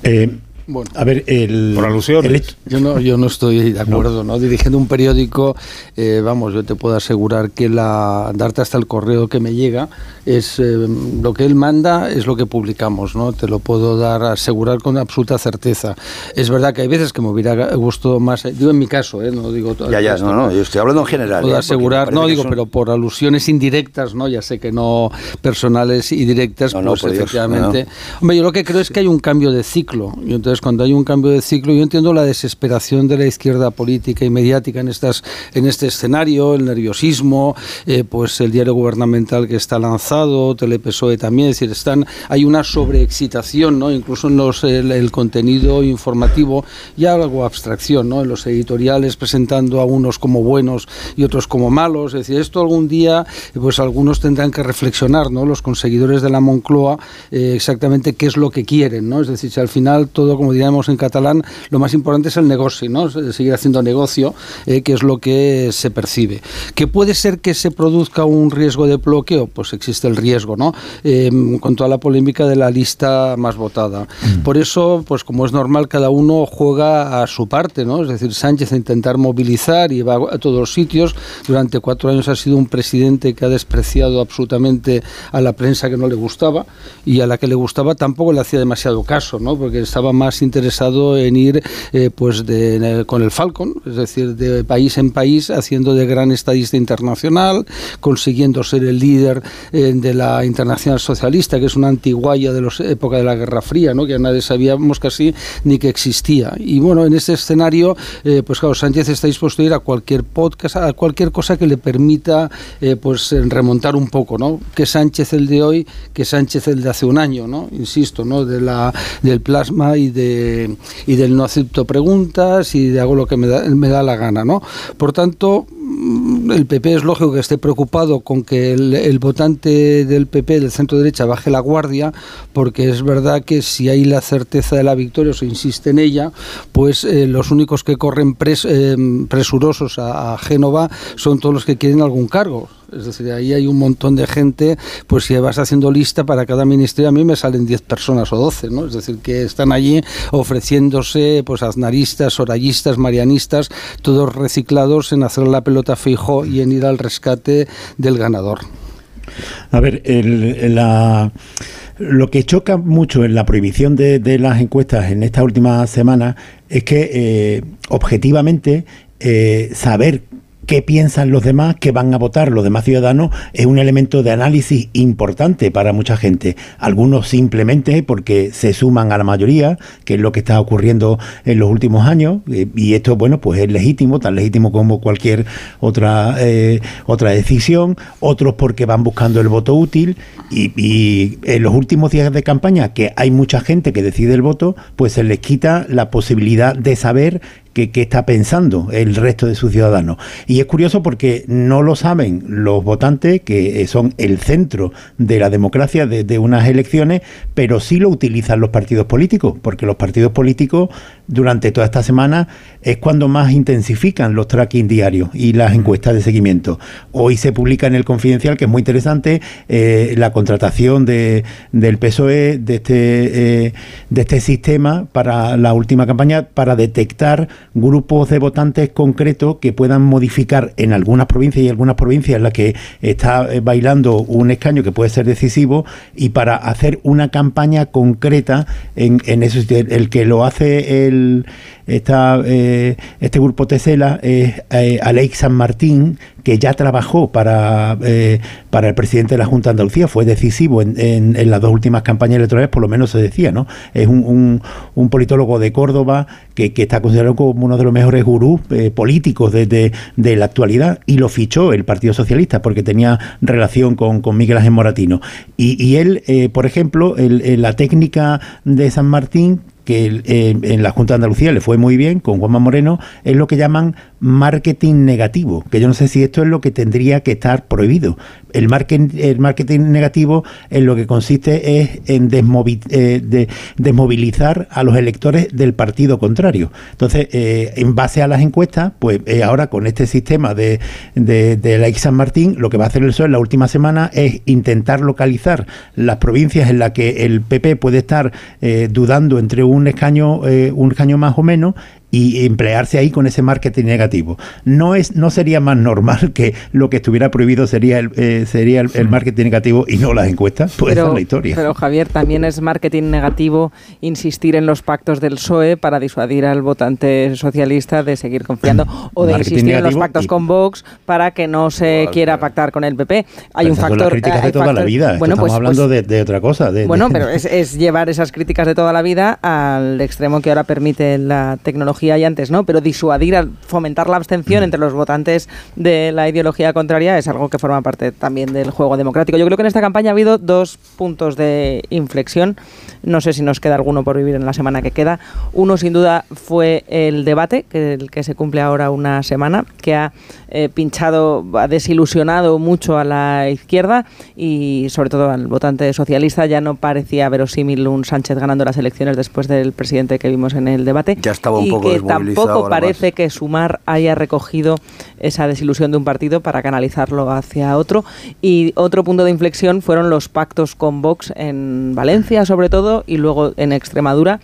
Eh, Bueno. a ver, el, Por alusiones. el hecho- Yo no, yo no estoy de acuerdo, ¿no? Dirigiendo un periódico, eh, vamos, yo te puedo asegurar que la darte hasta el correo que me llega es eh, lo que él manda es lo que publicamos, ¿no? Te lo puedo dar asegurar con absoluta certeza. Es verdad que hay veces que me hubiera gustado más, eh, digo en mi caso, ¿eh? No digo todo Ya, ya, esto. no, no, yo estoy hablando en general. Puedo ¿eh? Asegurar, no digo, son- pero por alusiones indirectas, ¿no? Ya sé que no personales y directas, No, no, pues Dios, efectivamente. Hombre, yo lo que creo es que hay un cambio de ciclo. Y entonces Cuando hay un cambio de ciclo, yo entiendo la desesperación de la izquierda política y mediática en, estas, en este escenario, el nerviosismo, eh, pues el diario gubernamental que está lanzado, Telepesoe también, es decir, están, hay una sobreexcitación, ¿no? incluso en los, el, contenido informativo y algo abstracción, ¿no? en los editoriales presentando a unos como buenos y otros como malos. Es decir, esto algún día, pues algunos tendrán que reflexionar, ¿no? los conseguidores de la Moncloa, eh, exactamente qué es lo que quieren. ¿no? Es decir, si al final todo, como diríamos en catalán, lo más importante es el negocio, ¿no? seguir haciendo negocio, eh, que es lo que se percibe. ¿Que puede ser que se produzca un riesgo de bloqueo? Pues existe el riesgo, ¿no? Eh, con toda la polémica de la lista más votada. Mm. Por eso, pues como es normal, cada uno juega a su parte, ¿no? Es decir, Sánchez a intentar movilizar y va a todos los sitios. Durante cuatro años ha sido un presidente que ha despreciado absolutamente a la prensa que no le gustaba y a la que le gustaba tampoco le hacía demasiado caso, ¿no? Porque estaba más interesado en ir eh, pues de, con el Falcon, es decir, de país en país, haciendo de gran estadista internacional, consiguiendo ser el líder eh, de la Internacional Socialista, que es una antiguaya de la época de la Guerra Fría, ¿no? que nadie sabíamos casi ni que existía. Y bueno, en este escenario, eh, pues claro, Sánchez está dispuesto a ir a cualquier podcast, a cualquier cosa que le permita pues remontar un poco, ¿no? Que Sánchez el de hoy, que Sánchez el de hace un año. Insisto. De la, del plasma y, de, y del no acepto preguntas y hago lo que me da, me da la gana, ¿no? Por tanto, mm, el PP es lógico que esté preocupado con que el, votante del PP, del centro derecha, baje la guardia, porque es verdad que si hay la certeza de la victoria o se insiste en ella, pues eh, los únicos que corren eh, presurosos a, a Génova son todos los que quieren algún cargo. Es decir, ahí hay un montón de gente, pues si vas haciendo lista para cada ministerio, a mí me salen 10 personas o 12, ¿no? Es decir, que están allí ofreciéndose, pues aznaristas, orallistas, marianistas, todos reciclados en hacer la pelota fijo y en ir al rescate del ganador. A ver, lo que choca mucho en la prohibición de, las encuestas en esta última semana es que eh, objetivamente eh, saber qué piensan los demás, qué van a votar los demás ciudadanos, es un elemento de análisis importante para mucha gente. Algunos simplemente porque se suman a la mayoría, que es lo que está ocurriendo en los últimos años, eh, y esto, bueno, pues es legítimo, tan legítimo como cualquier otra, eh, otra decisión. Otros porque van buscando el voto útil, y, y en los últimos días de campaña, que hay mucha gente que decide el voto, pues se les quita la posibilidad de saber qué, está pensando el resto de sus ciudadanos. Y es curioso porque no lo saben los votantes, que son el centro de la democracia de, unas elecciones, pero sí lo utilizan los partidos políticos, porque los partidos políticos durante toda esta semana es cuando más intensifican los tracking diarios y las encuestas de seguimiento. Hoy se publica en el Confidencial, que es muy interesante, eh, la contratación de, del PSOE de este, eh, de este sistema para la última campaña para detectar grupos de votantes concretos que puedan modificar en algunas provincias y algunas provincias en las que está eh, bailando un escaño que puede ser decisivo y para hacer una campaña concreta en, en eso. El que lo hace el, esta, eh, este grupo Tesela es eh, Alex San Martín, que ya trabajó para, eh, para el presidente de la Junta de Andalucía, fue decisivo en, en, las dos últimas campañas electorales, por lo menos se decía, ¿no? Es un, un, politólogo de Córdoba que, que, está considerado como uno de los mejores gurús políticos de, de, la actualidad y lo fichó el Partido Socialista porque tenía relación con, con Miguel Ángel Moratino. Y, y él, por ejemplo, la técnica de San Martín que eh, en la Junta de Andalucía le fue muy bien con Juanma Moreno, es lo que llaman marketing negativo, que yo no sé si esto es lo que tendría que estar prohibido. El marketing, el marketing negativo en lo que consiste es en eh, desmovilizar a los electores del partido contrario. Entonces, eh, en base a las encuestas, pues ahora con este sistema de, de, la X San Martín, lo que va a hacer el PSOE en la última semana es intentar localizar las provincias en las que el PP puede estar dudando entre un escaño, eh, un escaño más o menos y emplearse ahí con ese marketing negativo. No es no sería más normal que lo que estuviera prohibido sería el, eh, sería el, marketing negativo y no las encuestas. Pues esa es la historia. Pero Javier, también es marketing negativo insistir en los pactos del PSOE para disuadir al votante socialista de seguir confiando [clears throat] o de insistir en los pactos con Vox para que no se quiera pactar con el PP. Hay un factor. Son las críticas de toda la vida. Bueno, estamos pues, hablando pues de, otra cosa. bueno, pero es, es llevar esas críticas de toda la vida al extremo que ahora permite la tecnología y antes, ¿no? Pero disuadir, fomentar la abstención entre los votantes de la ideología contraria es algo que forma parte también del juego democrático. Yo creo que en esta campaña ha habido dos puntos de inflexión. No sé si nos queda alguno por vivir en la semana que queda. Uno, sin duda, fue el debate, que, el que se cumple ahora una semana, que ha eh, pinchado, ha desilusionado mucho a la izquierda y sobre todo al votante socialista. Ya no parecía verosímil un Sánchez ganando las elecciones después del presidente que vimos en el debate. Ya estaba un poco que tampoco parece que Sumar haya recogido esa desilusión de un partido para canalizarlo hacia otro. Y otro punto de inflexión fueron los pactos con Vox en Valencia, sobre todo, y luego en Extremadura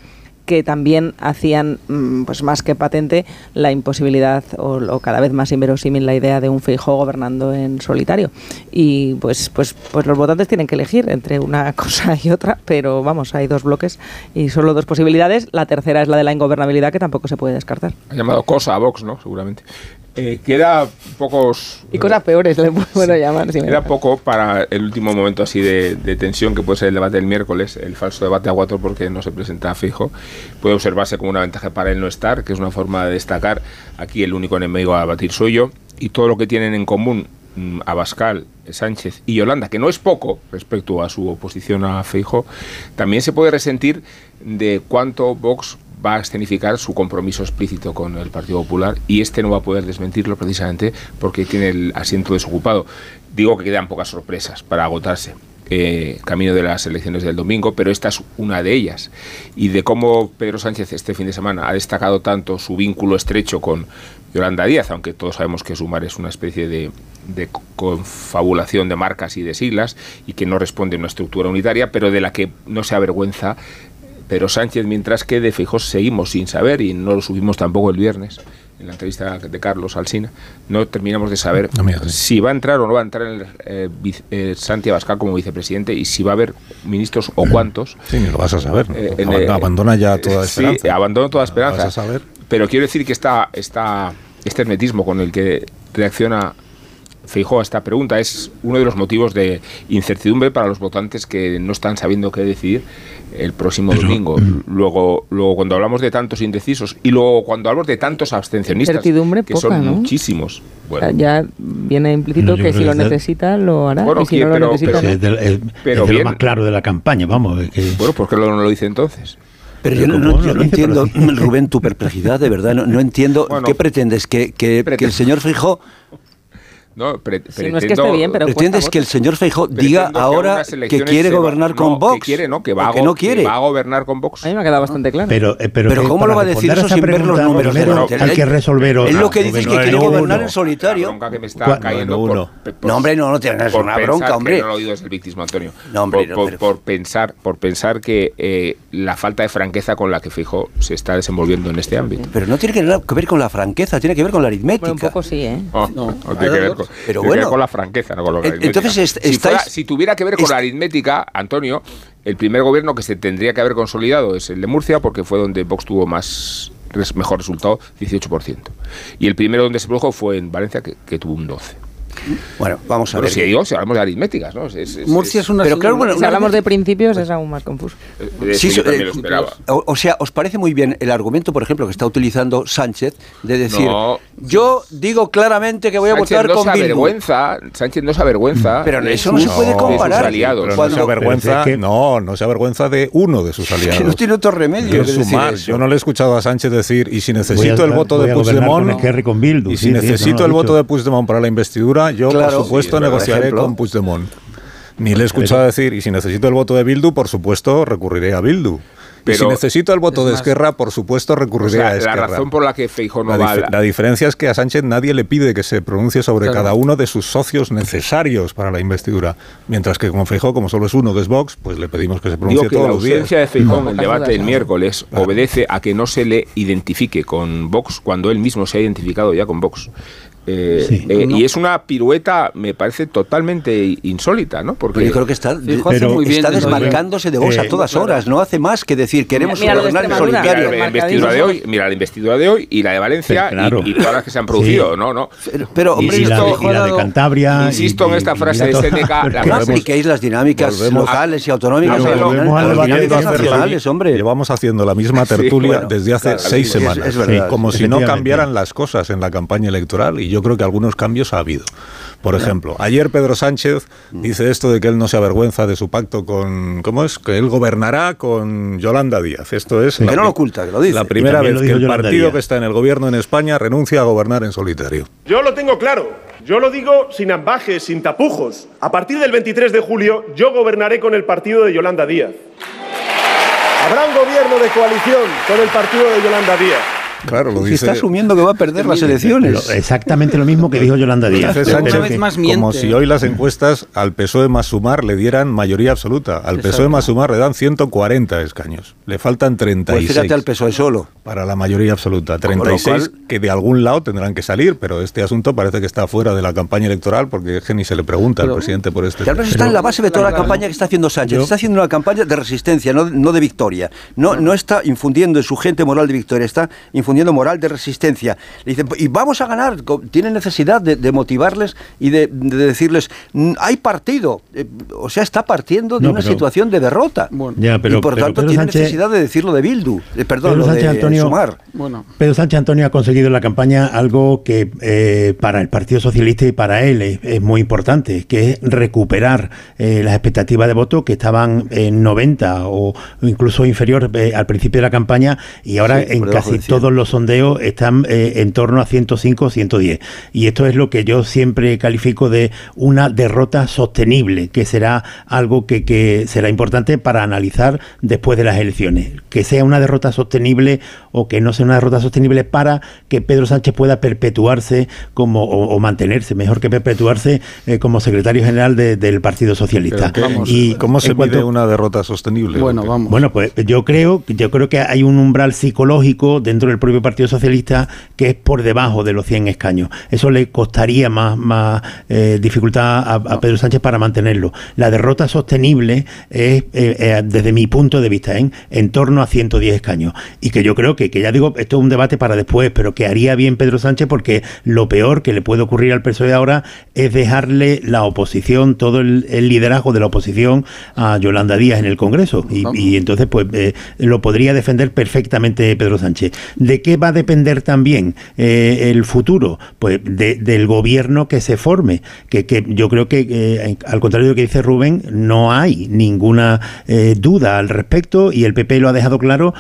que también hacían mm, pues más que patente la imposibilidad o, cada vez más inverosímil la idea de un Feijóo gobernando en solitario. Y pues pues pues los votantes tienen que elegir entre una [laughs] cosa y otra pero vamos hay dos bloques y solo dos posibilidades. La tercera es la de la ingobernabilidad que tampoco se puede descartar. Ha llamado cosa a Vox no seguramente eh, queda pocos... Y cosas peores le puedo llamar. queda poco para el último momento así de, tensión que puede ser el debate del miércoles, el falso debate a cuatro porque no se presenta fijo. Puede observarse como una ventaja para él no estar, que es una forma de destacar. Aquí el único enemigo a batir soy yo. Y todo lo que tienen en común mm, Abascal, Sánchez y Yolanda, que no es poco respecto a su oposición a Feijo, también se puede resentir de cuánto Vox va a escenificar su compromiso explícito con el Partido Popular y este no va a poder desmentirlo precisamente porque tiene el asiento desocupado. Digo que quedan pocas sorpresas para agotarse. Eh, camino de las elecciones del domingo, pero esta es una de ellas. Y de cómo Pedro Sánchez este fin de semana ha destacado tanto su vínculo estrecho con Yolanda Díaz, aunque todos sabemos que Sumar es una especie de, de confabulación de marcas y de siglas y que no responde a una estructura unitaria, pero de la que no se avergüenza pero Sánchez, mientras que de Fijós seguimos sin saber, y no lo subimos tampoco el viernes, en la entrevista de Carlos Alsina, no terminamos de saber si va a entrar o no va a entrar el, eh, eh, Santi Abascal como vicepresidente y si va a haber ministros o cuántos. [clears throat] Sí, ni lo vas a saber. Eh, abandona ya toda esperanza. Sí, abandona toda esperanza. Vas a saber. Pero quiero decir que está esta, este hermetismo con el que reacciona Feijóo a esta pregunta es uno de los motivos de incertidumbre para los votantes que no están sabiendo qué decidir el próximo domingo. Luego, luego cuando hablamos de tantos indecisos y luego cuando hablamos de tantos abstencionistas, que son muchísimos. ya viene implícito que si lo necesita lo hará y si no lo necesita pero, es, lo más claro de la campaña, vamos. Bueno, ¿por qué no lo dice entonces? Pero, yo no, entiendo, Rubén, tu perplejidad, de verdad. No, entiendo. ¿Qué pretendes? ¿Que, que, que el señor Fijó no, no es que esté bien, pero pretendes que el señor Feijóo diga ahora que quiere gobernar con Vox. Que quiere, no, que va, a, no quiere. va a gobernar con Vox. A mí me ha quedado bastante claro. Pero, eh, pero, ¿cómo lo va a decir eso sin ver los números? hay que resolver Es lo que dice que quiere gobernar en solitario. bronca que me está cayendo uno. no, hombre, no, no tienes una bronca, hombre. no lo oído es el victismo, Antonio. No, hombre, por, pensar, por pensar que eh, la falta de franqueza con la que Feijóo se está desenvolviendo en este ámbito. Pero no tiene que ver con la franqueza, tiene que ver con la aritmética. un poco sí, ¿eh? Oh, no, tiene que ver con, pero bueno, la franqueza, no con lo Entonces, si, si, tuviera que ver con la aritmética, Antonio, el primer gobierno que se tendría que haber consolidado es el de Murcia, porque fue donde Vox tuvo más mejor resultado, 18%. Y el primero donde se produjo fue en Valencia, que, que tuvo un 12%. Bueno, vamos a ver. Si, digo, si hablamos de aritméticas, ¿no? Murcia es una. Pero claro, bueno, si hablamos de principios es aún más confuso. Eh, sí, yo también lo esperaba. O, sea, ¿os parece muy bien el argumento, por ejemplo, que está utilizando Sánchez de decir, yo digo claramente que voy a votar no con se avergüenza, Sánchez no se avergüenza. Pero eso no se puede comparar. sus aliados. no, se avergüenza, no, no se avergüenza de uno de sus aliados. Que no tiene otro remedio. Que sumar. Yo no le he escuchado a Sánchez decir, y si necesito el voto de Puigdemont, y si necesito el voto de Puigdemont para la investidura, yo, por supuesto, negociaré con Puigdemont. Ni le he escuchado decir, y si necesito el voto de Bildu, por supuesto, recurriré a Bildu. y si necesito el voto de Esquerra, por supuesto recurriré o sea, a Esquerra. La razón por la que Feijóo no la, va dif- la diferencia es que a Sánchez nadie le pide que se pronuncie sobre Claro. cada uno de sus socios necesarios para la investidura. Mientras que con Feijóo, como solo es uno, que es Vox, pues le pedimos que se pronuncie Digo que todos la los días. ausencia de Feijóo en el debate del miércoles obedece a que no se le identifique con Vox cuando él mismo se ha identificado ya con Vox. Eh, Sí. eh, No. Y es una pirueta, me parece totalmente insólita, ¿no? Porque Pero yo creo que está, hace muy bien está de- desmarcándose de Vox a Eh, todas horas. No hace más que decir queremos Mira, gobernar en Mira solitario. la investidura de hoy, mira la investidura de hoy y la de Valencia Pero claro. y, y todas las que se han producido, Sí. ¿no? no. Pero, hombre, y, la de, y la de Cantabria. Insisto y- en esta y- frase y de pero la que No apliquéis las dinámicas Volvemos- locales y autonómicas. Pero a volvemos dinámicas nacionales, hombre. Llevamos haciendo la misma tertulia desde hace seis semanas. como si no cambiaran las cosas en la campaña electoral y yo creo que algunos cambios ha habido. Por ejemplo, ayer Pedro Sánchez dice esto de que él no se avergüenza de su pacto con... ¿Cómo es? Que él gobernará con Yolanda Díaz. Esto es... Que la no lo oculta, que lo dice. La primera vez que el Yolanda partido Díaz. que está en el gobierno en España renuncia a gobernar en solitario. Yo lo tengo claro. Yo lo digo sin ambajes, sin tapujos. A partir del 23 de julio, yo gobernaré con el partido de Yolanda Díaz. Habrá un gobierno de coalición con el partido de Yolanda Díaz. Claro, lo Si está asumiendo que va a perder las elecciones. Exactamente lo mismo que dijo Yolanda Díaz. Pero Sánchez que- como si hoy las encuestas al PSOE más sumar le dieran mayoría absoluta. Al PSOE más sumar le dan 140 escaños. Le faltan 36. Pues fíjate al PSOE solo. Para la mayoría absoluta. Con lo 36 cual- que de algún lado tendrán que salir, pero este asunto parece que está fuera de la campaña electoral porque es que ni se le pregunta al presidente por este Que al menos está en la base de toda la campaña que está haciendo Sánchez. Está haciendo una campaña de resistencia, no, no de victoria. No, no está infundiendo en su gente moral de victoria, está infundiendo moral de resistencia. Le dicen, y vamos a ganar. Co- Tiene necesidad de, de motivarles y de, de decirles, "Mm, hay partido. Eh, O sea, está partiendo de No, una pero- situación de derrota. Ya, pero- y por pero tanto tiene Sánchez- necesidad de decirlo de Bildu. Eh, perdón, Pedro lo Sánchez de Antonio- Sumar. Bueno, Pedro Sánchez Antonio ha conseguido en la campaña algo que eh, para el Partido Socialista y para él es, es muy importante, que es recuperar eh, las expectativas de voto que estaban en 90 o incluso inferior eh, al principio de la campaña y ahora Sí, en casi de 100. todos los sondeos están eh, en torno a 105 110. Y esto es lo que yo siempre califico de una derrota sostenible, que será algo que, que será importante para analizar después de las elecciones. Que sea una derrota sostenible o que no sea una derrota sostenible para que Pedro Sánchez pueda perpetuarse como o, o mantenerse, mejor que perpetuarse eh, como secretario general de- del Partido Socialista. Pero, ¿qué- y ¿Cómo se cuanto- mide una derrota sostenible? Bueno, vamos. bueno, pues yo creo, yo creo que hay un umbral psicológico dentro del propio Partido Socialista que es por debajo de los 100 escaños. Eso le costaría más, más eh, dificultad a, a Pedro Sánchez para mantenerlo. La derrota sostenible es, eh, eh, desde mi punto de vista, en torno a 110 escaños. Y que yo creo que, que ya digo, esto es un debate para después, pero que haría bien Pedro Sánchez porque lo peor que le puede ocurrir al PSOE ahora es dejarle la oposición, todo el, el liderazgo de la oposición a Yolanda Díaz en el Congreso. Y, y entonces, pues, eh, lo podría defender perfectamente Pedro Sánchez. ¿De qué va a depender también eh, el futuro? Pues de- del gobierno que se forme. Que, que yo creo que, eh, al contrario de lo que dice Rubén, no hay ninguna eh, duda al respecto y el PP lo ha dejado claro,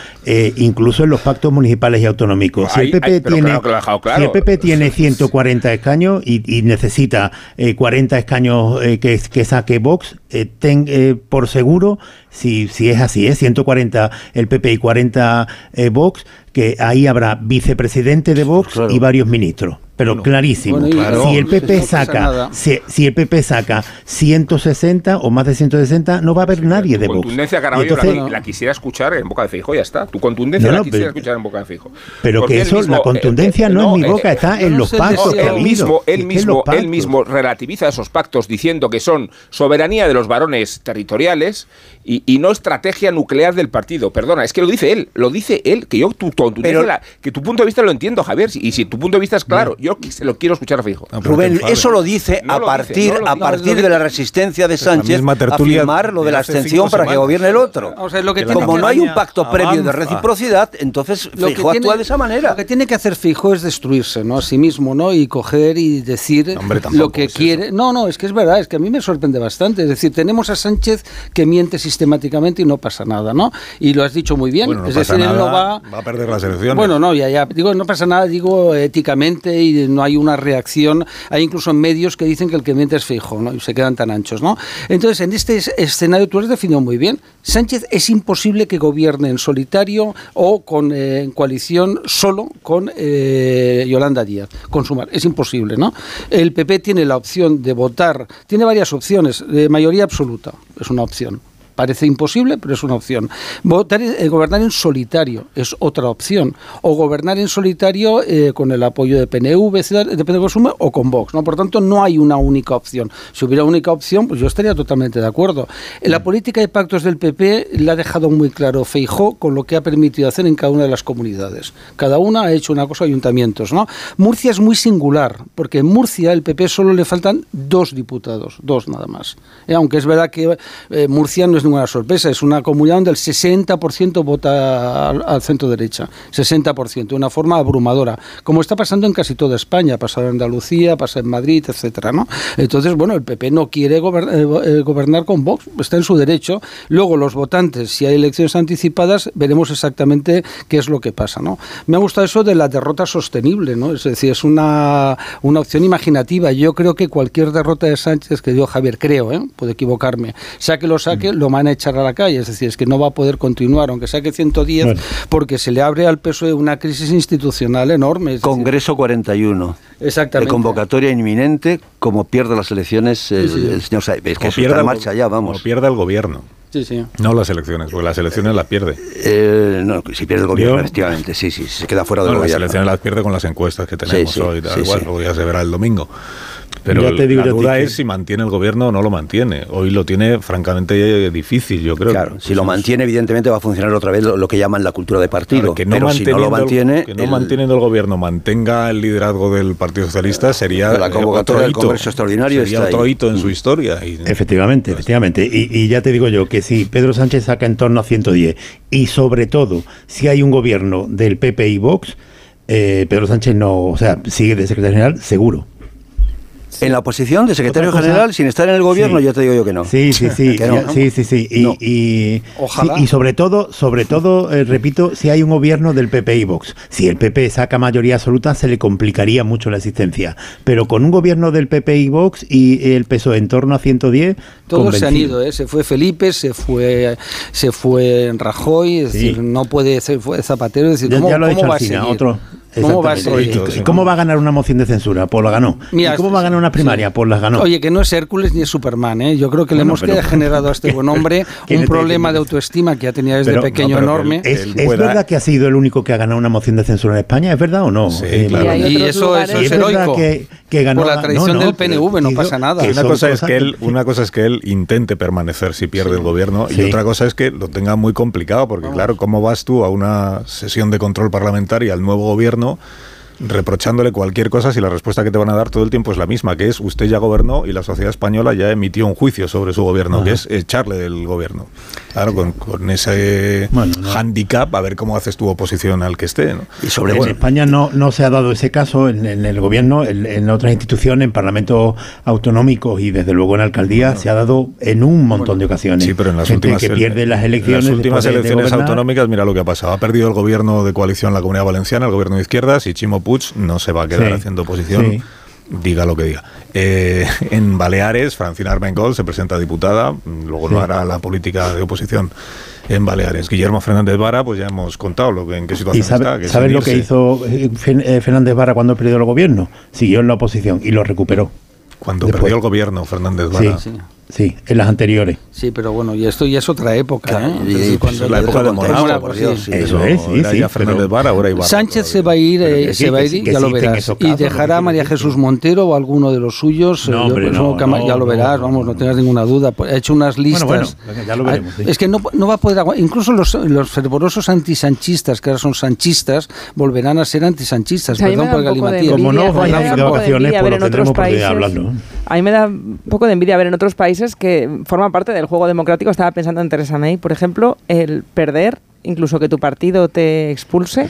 incluso en los pactos municipales y autonómicos. Si el PP hay- tiene, claro que lo ha dejado claro. si el PP tiene 140 escaños y, y necesita eh, 40 escaños que, que saque Vox, ten por seguro, si, si es así, ¿eh? 140 el PP y 40 eh, Vox, que ahí habrá vicepresidente de Vox y varios ministros. Pero clarísimo. Bueno, y- Claro. Si el PP No saca, si, si el PP saca 160 o más de 160, no va a haber nadie de Vox. Contundencia, Caraballo, la, entonces- la quisiera escuchar en boca de fijo, ya está. Tu contundencia No, la quisiera pero- escuchar en boca de fijo. Pero Porque que eso, mismo, la contundencia eh, eh, no, en mi eh, boca, está en los pactos, él mismo, Es él mismo relativiza esos pactos diciendo que son soberanía de los varones territoriales y, y no estrategia nuclear del partido. Perdona, es que lo dice él, lo dice él, que yo tu, Pero- la- que tu punto de vista lo entiendo, Javier, y si tu punto de vista es claro, yo que se lo quiero escuchar a fijo. Rubén, eso lo dice No a partir, no a partir de la resistencia de Sánchez a firmar lo de la abstención para que gobierne el otro. O sea, lo que Que la tiene Como que no hay un pacto previo de reciprocidad, entonces lo que Feijóo tiene- actúa de esa manera. Lo que tiene que hacer Fijo es destruirse, ¿no? A sí mismo, ¿no? Y coger y decir Hombre, lo que es quiere. No, no, es que es verdad, es que a mí me sorprende bastante. Es decir, tenemos a Sánchez que miente sistemáticamente y no pasa nada, ¿no? Y lo has dicho muy bien. Bueno, no es pasa decir, él no va. va a perder las elecciones. Bueno, no, ya, ya. Digo, no pasa nada, digo éticamente y no hay una reacción. Hay incluso medios que dicen que el que miente es fijo, ¿no? Y se quedan tan anchos, ¿no? Entonces, en este escenario tú lo has definido muy bien. Sánchez es imposible que gobierne en solitario o con eh, en coalición solo con eh, Yolanda Díaz, con Sumar. Es imposible, ¿no? El PP tiene la opción de votar, tiene varias opciones, de mayoría absoluta, es una opción Parece imposible, pero es una opción. Votar, eh, gobernar en solitario es otra opción. O gobernar en solitario eh, con el apoyo de PNV, de PNV o con Vox. ¿no? Por tanto, no hay una única opción. Si hubiera única opción, pues yo estaría totalmente de acuerdo. En la política de pactos del PP le ha dejado muy claro Feijó con lo que ha permitido hacer en cada una de las comunidades. Cada una ha hecho una cosa, ayuntamientos. ¿no? Murcia es muy singular, porque en Murcia el PP solo le faltan dos diputados, dos nada más. Eh, aunque es verdad que Murcia no es ninguna sorpresa, es una comunidad donde el 60% vota al, centro derecha, 60%, de una forma abrumadora, como está pasando en casi toda España, pasa en Andalucía, pasa en Madrid, etcétera, ¿no? Entonces, bueno, el PP no quiere gobernar, eh, eh, gobernar con Vox, está en su derecho. Luego los votantes, si hay elecciones anticipadas, veremos exactamente qué es lo que pasa, ¿no? Me ha gustado eso de la derrota sostenible, ¿no? Es decir, es una, una opción imaginativa. Yo creo que cualquier derrota de Sánchez que dio Javier, creo, ¿eh? puedo equivocarme, saque lo saque, lo van a echar a la calle, es decir, es que no va a poder continuar, aunque saque 110, porque se le abre al peso de una crisis institucional enorme. Congreso 41. Exactamente. De convocatoria inminente, como pierde las elecciones el, señor Saibes, que pierde en marcha ya, vamos. Como pierde el gobierno. Sí, sí. No las elecciones, porque las elecciones las pierde. Eh, no, si pierde el gobierno, efectivamente, sí, sí, se queda fuera del gobierno. Las elecciones las pierde con las encuestas que tenemos hoy, tal, igual, luego ya se verá el domingo. Pero te digo, la duda es si mantiene el gobierno o no lo mantiene. Hoy lo tiene francamente difícil, yo creo. Claro, si lo mantiene, evidentemente va a funcionar otra vez lo, que llaman la cultura de partido. que no pero si no lo mantiene. Que no manteniendo el gobierno mantenga el liderazgo del Partido Socialista sería. La convocatoria del Congreso Extraordinario sería otro hito en su historia. efectivamente, efectivamente. Y, ya te digo yo que si Pedro Sánchez saca en torno a 110 y sobre todo si hay un gobierno del PP y Vox, eh, Pedro Sánchez no, o sea, sigue de secretario general seguro. En la oposición de secretario general, sin estar en el gobierno, yo te digo yo que no. Sí, sí, sí. [laughs] Sí, sí, sí. Y, y, sobre todo, sobre todo eh, repito, si hay un gobierno del PP y Vox. Si el PP saca mayoría absoluta, se le complicaría mucho la existencia. Pero con un gobierno del PP y Vox y el peso en torno a 110. Todos se han ido, ¿eh? Se fue Felipe, se fue se fue Rajoy, es decir, no puede ser fue Zapatero. Es decir, ya, ¿cómo, lo ha dicho va a otro. ¿Cómo va, a ¿Cómo va a ganar una moción de censura? Pues la ganó. ¿Y cómo va a ganar una primaria? Pues la ganó. Oye, que no es Hércules ni es Superman, ¿eh? Yo creo que le hemos generado a este buen [laughs] hombre un problema de autoestima que ya tenía desde pequeño enorme. ¿Es, verdad que ha sido el único que ha ganado una moción de censura en España? ¿Es verdad o no? Sí, eh, claro. Y, eso, eso es, heroico. Que, que ganó Por la tradición del PNV, no pasa nada. Una cosa, es que él, una cosa es que él intente permanecer si pierde el gobierno y otra cosa es que lo tenga muy complicado, porque claro, ¿cómo vas tú a una sesión de control parlamentaria al nuevo gobierno? Reprochándole cualquier cosa si la respuesta que te van a dar todo el tiempo es la misma, que es usted ya gobernó y la sociedad española ya emitió un juicio sobre su gobierno, que es echarle del gobierno. Claro, con, ese handicap, a ver cómo haces tu oposición al que esté. Y sobre en España no, no se ha dado ese caso en, el gobierno, en, otras instituciones, en parlamentos autonómicos y desde luego en alcaldía se ha dado en un montón de ocasiones. Sí, pero en las últimas que pierde las elecciones. las últimas elecciones autonómicas, mira lo que ha pasado. Ha perdido el gobierno de coalición en la Comunidad Valenciana, el gobierno de izquierdas, y Chimo Puig no se va a quedar haciendo oposición. diga lo que diga. Eh, en Baleares, Francina Armengol se presenta diputada, luego no hará la política de oposición en Baleares. Guillermo Fernández Vara, pues ya hemos contado lo que, en qué situación está. ¿Sabes lo que hizo eh, eh, Fernández Vara cuando perdió el gobierno? Siguió en la oposición y lo recuperó. Cuando perdió el gobierno, Fernández Vara. Sí, sí, en las anteriores. Sí, pero bueno, y esto ya es otra época. ¿eh? cuando la época de Morado, por Eso es, sí, sí. Fernández Vara, ahora Ibarra, Sánchez se va a ir, eh, se va a ir, ya lo verás. y dejará a María Jesús Montero o alguno de los suyos. No, hombre, no, ya lo verás, vamos, no tengas ninguna duda. Ha hecho unas listas. Bueno, bueno, ya lo veremos. Es que no, no va a poder Incluso los, los fervorosos antisanchistas, que ahora son sanchistas, volverán a ser antisanchistas. Perdón por el galimatías. Como no vayan de vacaciones, pues lo tendremos por A mí me da un poco de envidia ver en otros países que forman parte del juego democrático. Estaba pensando en Teresa May, por ejemplo, el perder, incluso que tu partido te expulse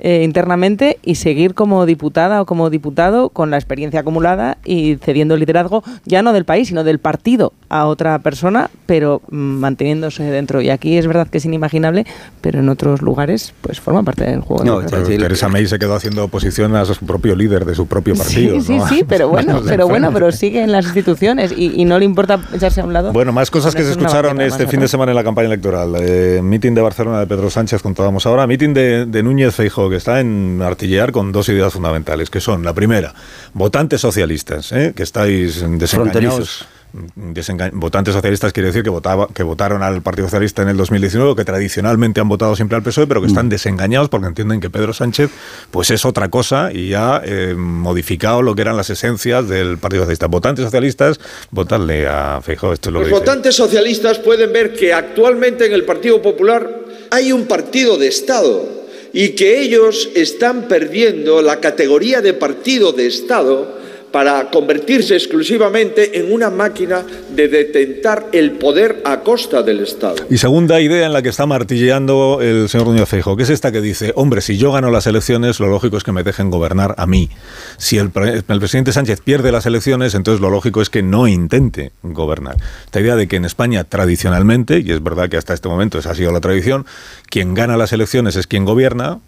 eh, internamente y seguir como diputada o como diputado con la experiencia acumulada y cediendo el liderazgo ya no del país, sino del partido a otra persona, pero manteniéndose dentro. Y aquí es verdad que es inimaginable, pero en otros lugares pues forma parte del juego. No, Teresa May se quedó haciendo oposición a su propio líder de su propio partido. Sí, sí, sí, pero [laughs] bueno, pero bueno, pero [laughs] sigue en las instituciones y, no le importa echarse a un lado. Bueno, más cosas que se escucharon este fin de semana en la campaña electoral. Eh, meeting de Barcelona de Pedro Sánchez, contábamos ahora. Meeting de, de Núñez Feijóo, que está en artillear con dos ideas fundamentales, que son, la primera, votantes socialistas, ¿eh? que estáis desengañados votantes socialistas quiere decir que, votaba, que votaron al Partido Socialista en el 2019, que tradicionalmente han votado siempre al PSOE, pero que están mm. desengañados porque entienden que Pedro Sánchez pues es otra cosa y ha eh, modificado lo que eran las esencias del Partido Socialista. Votantes socialistas, votarle a Feijóo. Esto Los votantes socialistas pueden ver que actualmente en el Partido Popular hay un partido de Estado y que ellos están perdiendo la categoría de partido de Estado para convertirse exclusivamente en una máquina de detentar el poder a costa del Estado. Y segunda idea en la que está martilleando el señor Núñez Feijóo, que es esta que dice, hombre, si yo gano las elecciones, lo lógico es que me dejen gobernar a mí. Si el, el presidente Sánchez pierde las elecciones, entonces lo lógico es que no intente gobernar. Esta idea de que en España tradicionalmente, y es verdad que hasta este momento esa ha sido la tradición, quien gana las elecciones es quien gobierna,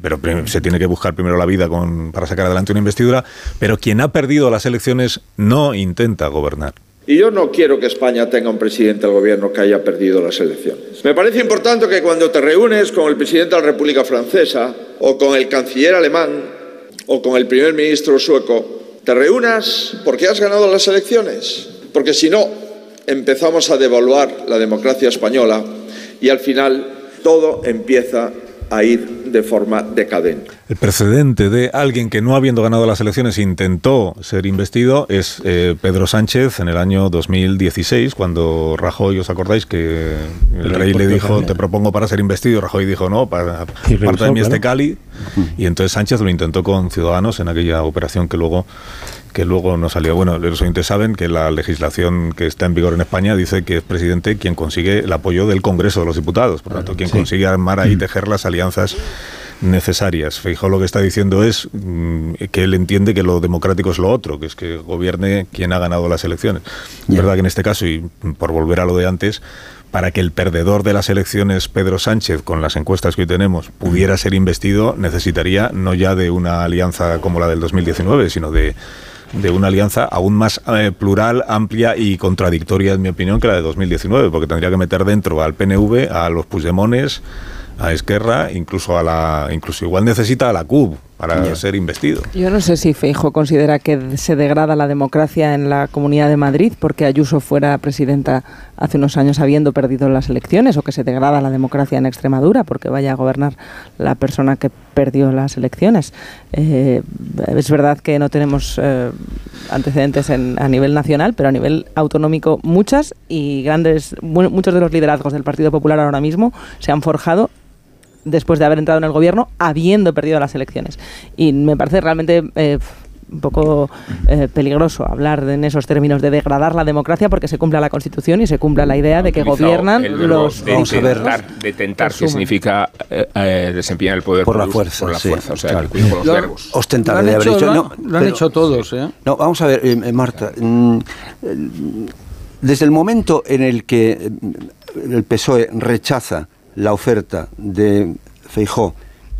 pero se tiene que buscar primero la vida para sacar adelante una investidura, pero quien ha perdido las elecciones no intenta gobernar. Y yo no quiero que España tenga un presidente del gobierno que haya perdido las elecciones. Me parece importante que cuando te reúnes con el presidente de la República Francesa o con el canciller alemán o con el primer ministro sueco, te reúnas porque has ganado las elecciones. Porque si no, empezamos a devaluar la democracia española y al final todo empieza a ir de forma decadente. El precedente de alguien que no habiendo ganado las elecciones intentó ser investido es eh, Pedro Sánchez en el año 2016, cuando Rajoy, ¿os acordáis que el rey le dijo, te propongo para ser investido? Rajoy dijo, no, para, parte de mí este Cali. Y entonces Sánchez lo intentó con Ciudadanos en aquella operación que luego que luego no salió. Bueno, los oyentes saben que la legislación que está en vigor en España dice que es presidente quien consigue el apoyo del Congreso de los Diputados. Por lo tanto, quien consigue armar ahí, mm. tejer las alianzas necesarias. Fijo lo que está diciendo es mm, que él entiende que lo democrático es lo otro, que es que gobierne quien ha ganado las elecciones. Es verdad que en este caso, y por volver a lo de antes, para que el perdedor de las elecciones, Pedro Sánchez, con las encuestas que hoy tenemos, pudiera ser investido, necesitaría no ya de una alianza como la del 2019, sino de de una alianza aún más eh, plural, amplia y contradictoria, en mi opinión, que la de 2019, porque tendría que meter dentro al PNV, a los Puigdemones, a Esquerra, incluso a la, incluso igual necesita a la CUB para ser investido. Yo no sé si Feijo considera que se degrada la democracia en la Comunidad de Madrid porque Ayuso fuera presidenta hace unos años habiendo perdido las elecciones o que se degrada la democracia en Extremadura porque vaya a gobernar la persona que perdió las elecciones. Eh, es verdad que no tenemos eh, antecedentes a nivel nacional, pero a nivel autonómico muchas y grandes, muchos de los liderazgos del Partido Popular ahora mismo se han forjado después de haber entrado en el gobierno habiendo perdido las elecciones. Y me parece realmente... Eh, un poco eh, peligroso hablar en esos términos de degradar la democracia porque se cumpla la Constitución y se cumpla la idea de que gobiernan los de de que significa eh, desempeñar el poder por, la fuerza, por la fuerza, o sea, claro. con los verbos. Ostentar lo, han hecho, no, lo han hecho todos, ¿eh? No, vamos a ver, Marta. Mm, desde el momento en el que el PSOE rechaza la oferta de Feijó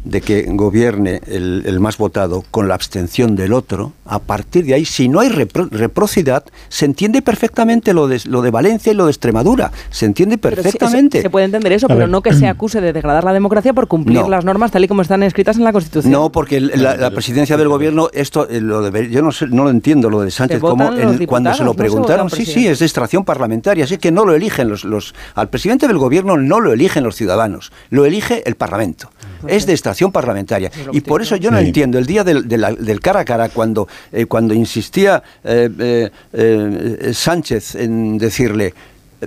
de que gobierne el, más votado con la abstención del otro, a partir de ahí, si no hay reprocidad, se entiende perfectamente lo de, lo de Valencia y lo de Extremadura. Se entiende perfectamente. se, puede entender eso, pero no que se acuse de degradar la democracia por cumplir las normas tal y como están escritas en la Constitución. No, porque la, presidencia del gobierno, esto eh, lo yo no, sé, no lo entiendo, lo de Sánchez, como cuando se lo preguntaron, sí, sí, es de extracción parlamentaria, así que no lo eligen los, los... Al presidente del gobierno no lo eligen los ciudadanos, lo elige el Parlamento. Pues es de extracción parlamentaria. Y por eso yo no entiendo el día del, del, cara a cara, cuando, eh, cuando insistía eh, eh, Sánchez en decirle,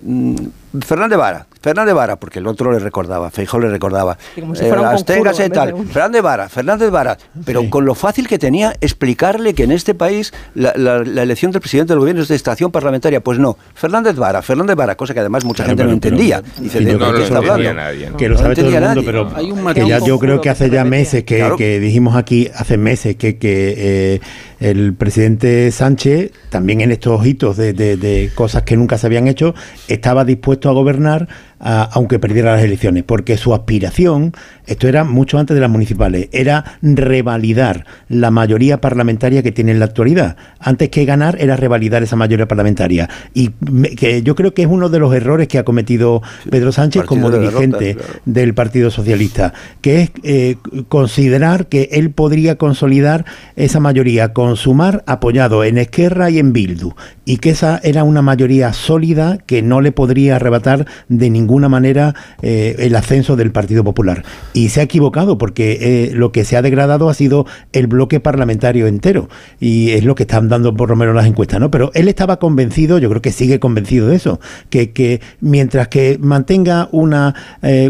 mm, Fernández Vara, Fernández Vara, porque el otro le recordaba, Feijó le recordaba. como si fuera un Absténgase conjuro, en vez tal. un- Fernández Vara, Fernández Vara. Pero con lo fácil que tenía explicarle que en este país la, la- la elección del presidente del gobierno es de estación parlamentaria. Pues no, Fernández Vara, Fernández Vara, cosa que además mucha gente no pero- pero- entendía. Dice, ¿de creo que está hablando? entendía nadie, ¿no? Que lo sabe todo el entendía mundo, nadie. pero Hay un que ya yo creo que hace ya meses que, Claro. que dijimos aquí, hace meses que, que eh, el presidente Sánchez, también en estos hitos de, de- de cosas que nunca se habían hecho, estaba dispuesto a gobernar a- aunque perdiera las elecciones, porque su aspiración, esto era mucho antes de las municipales, era revalidar la mayoría parlamentaria que tiene en la actualidad. Antes que ganar era revalidar esa mayoría parlamentaria. Y me- que yo creo que es uno de los errores que ha cometido Pedro Sánchez como de dirigente claro. del Partido Socialista, que es eh, considerar que él podría consolidar esa mayoría con Sumar apoyado en Esquerra y en Bildu, y que esa era una mayoría sólida que no le podría arrebatar de ninguna manera eh, el ascenso del Partido Popular. Y se ha equivocado porque eh, lo que se ha degradado ha sido el bloque parlamentario entero, y es lo que están dando por lo menos las encuestas, ¿no? Pero él estaba convencido, yo creo que sigue convencido de eso, que, que mientras que mantenga un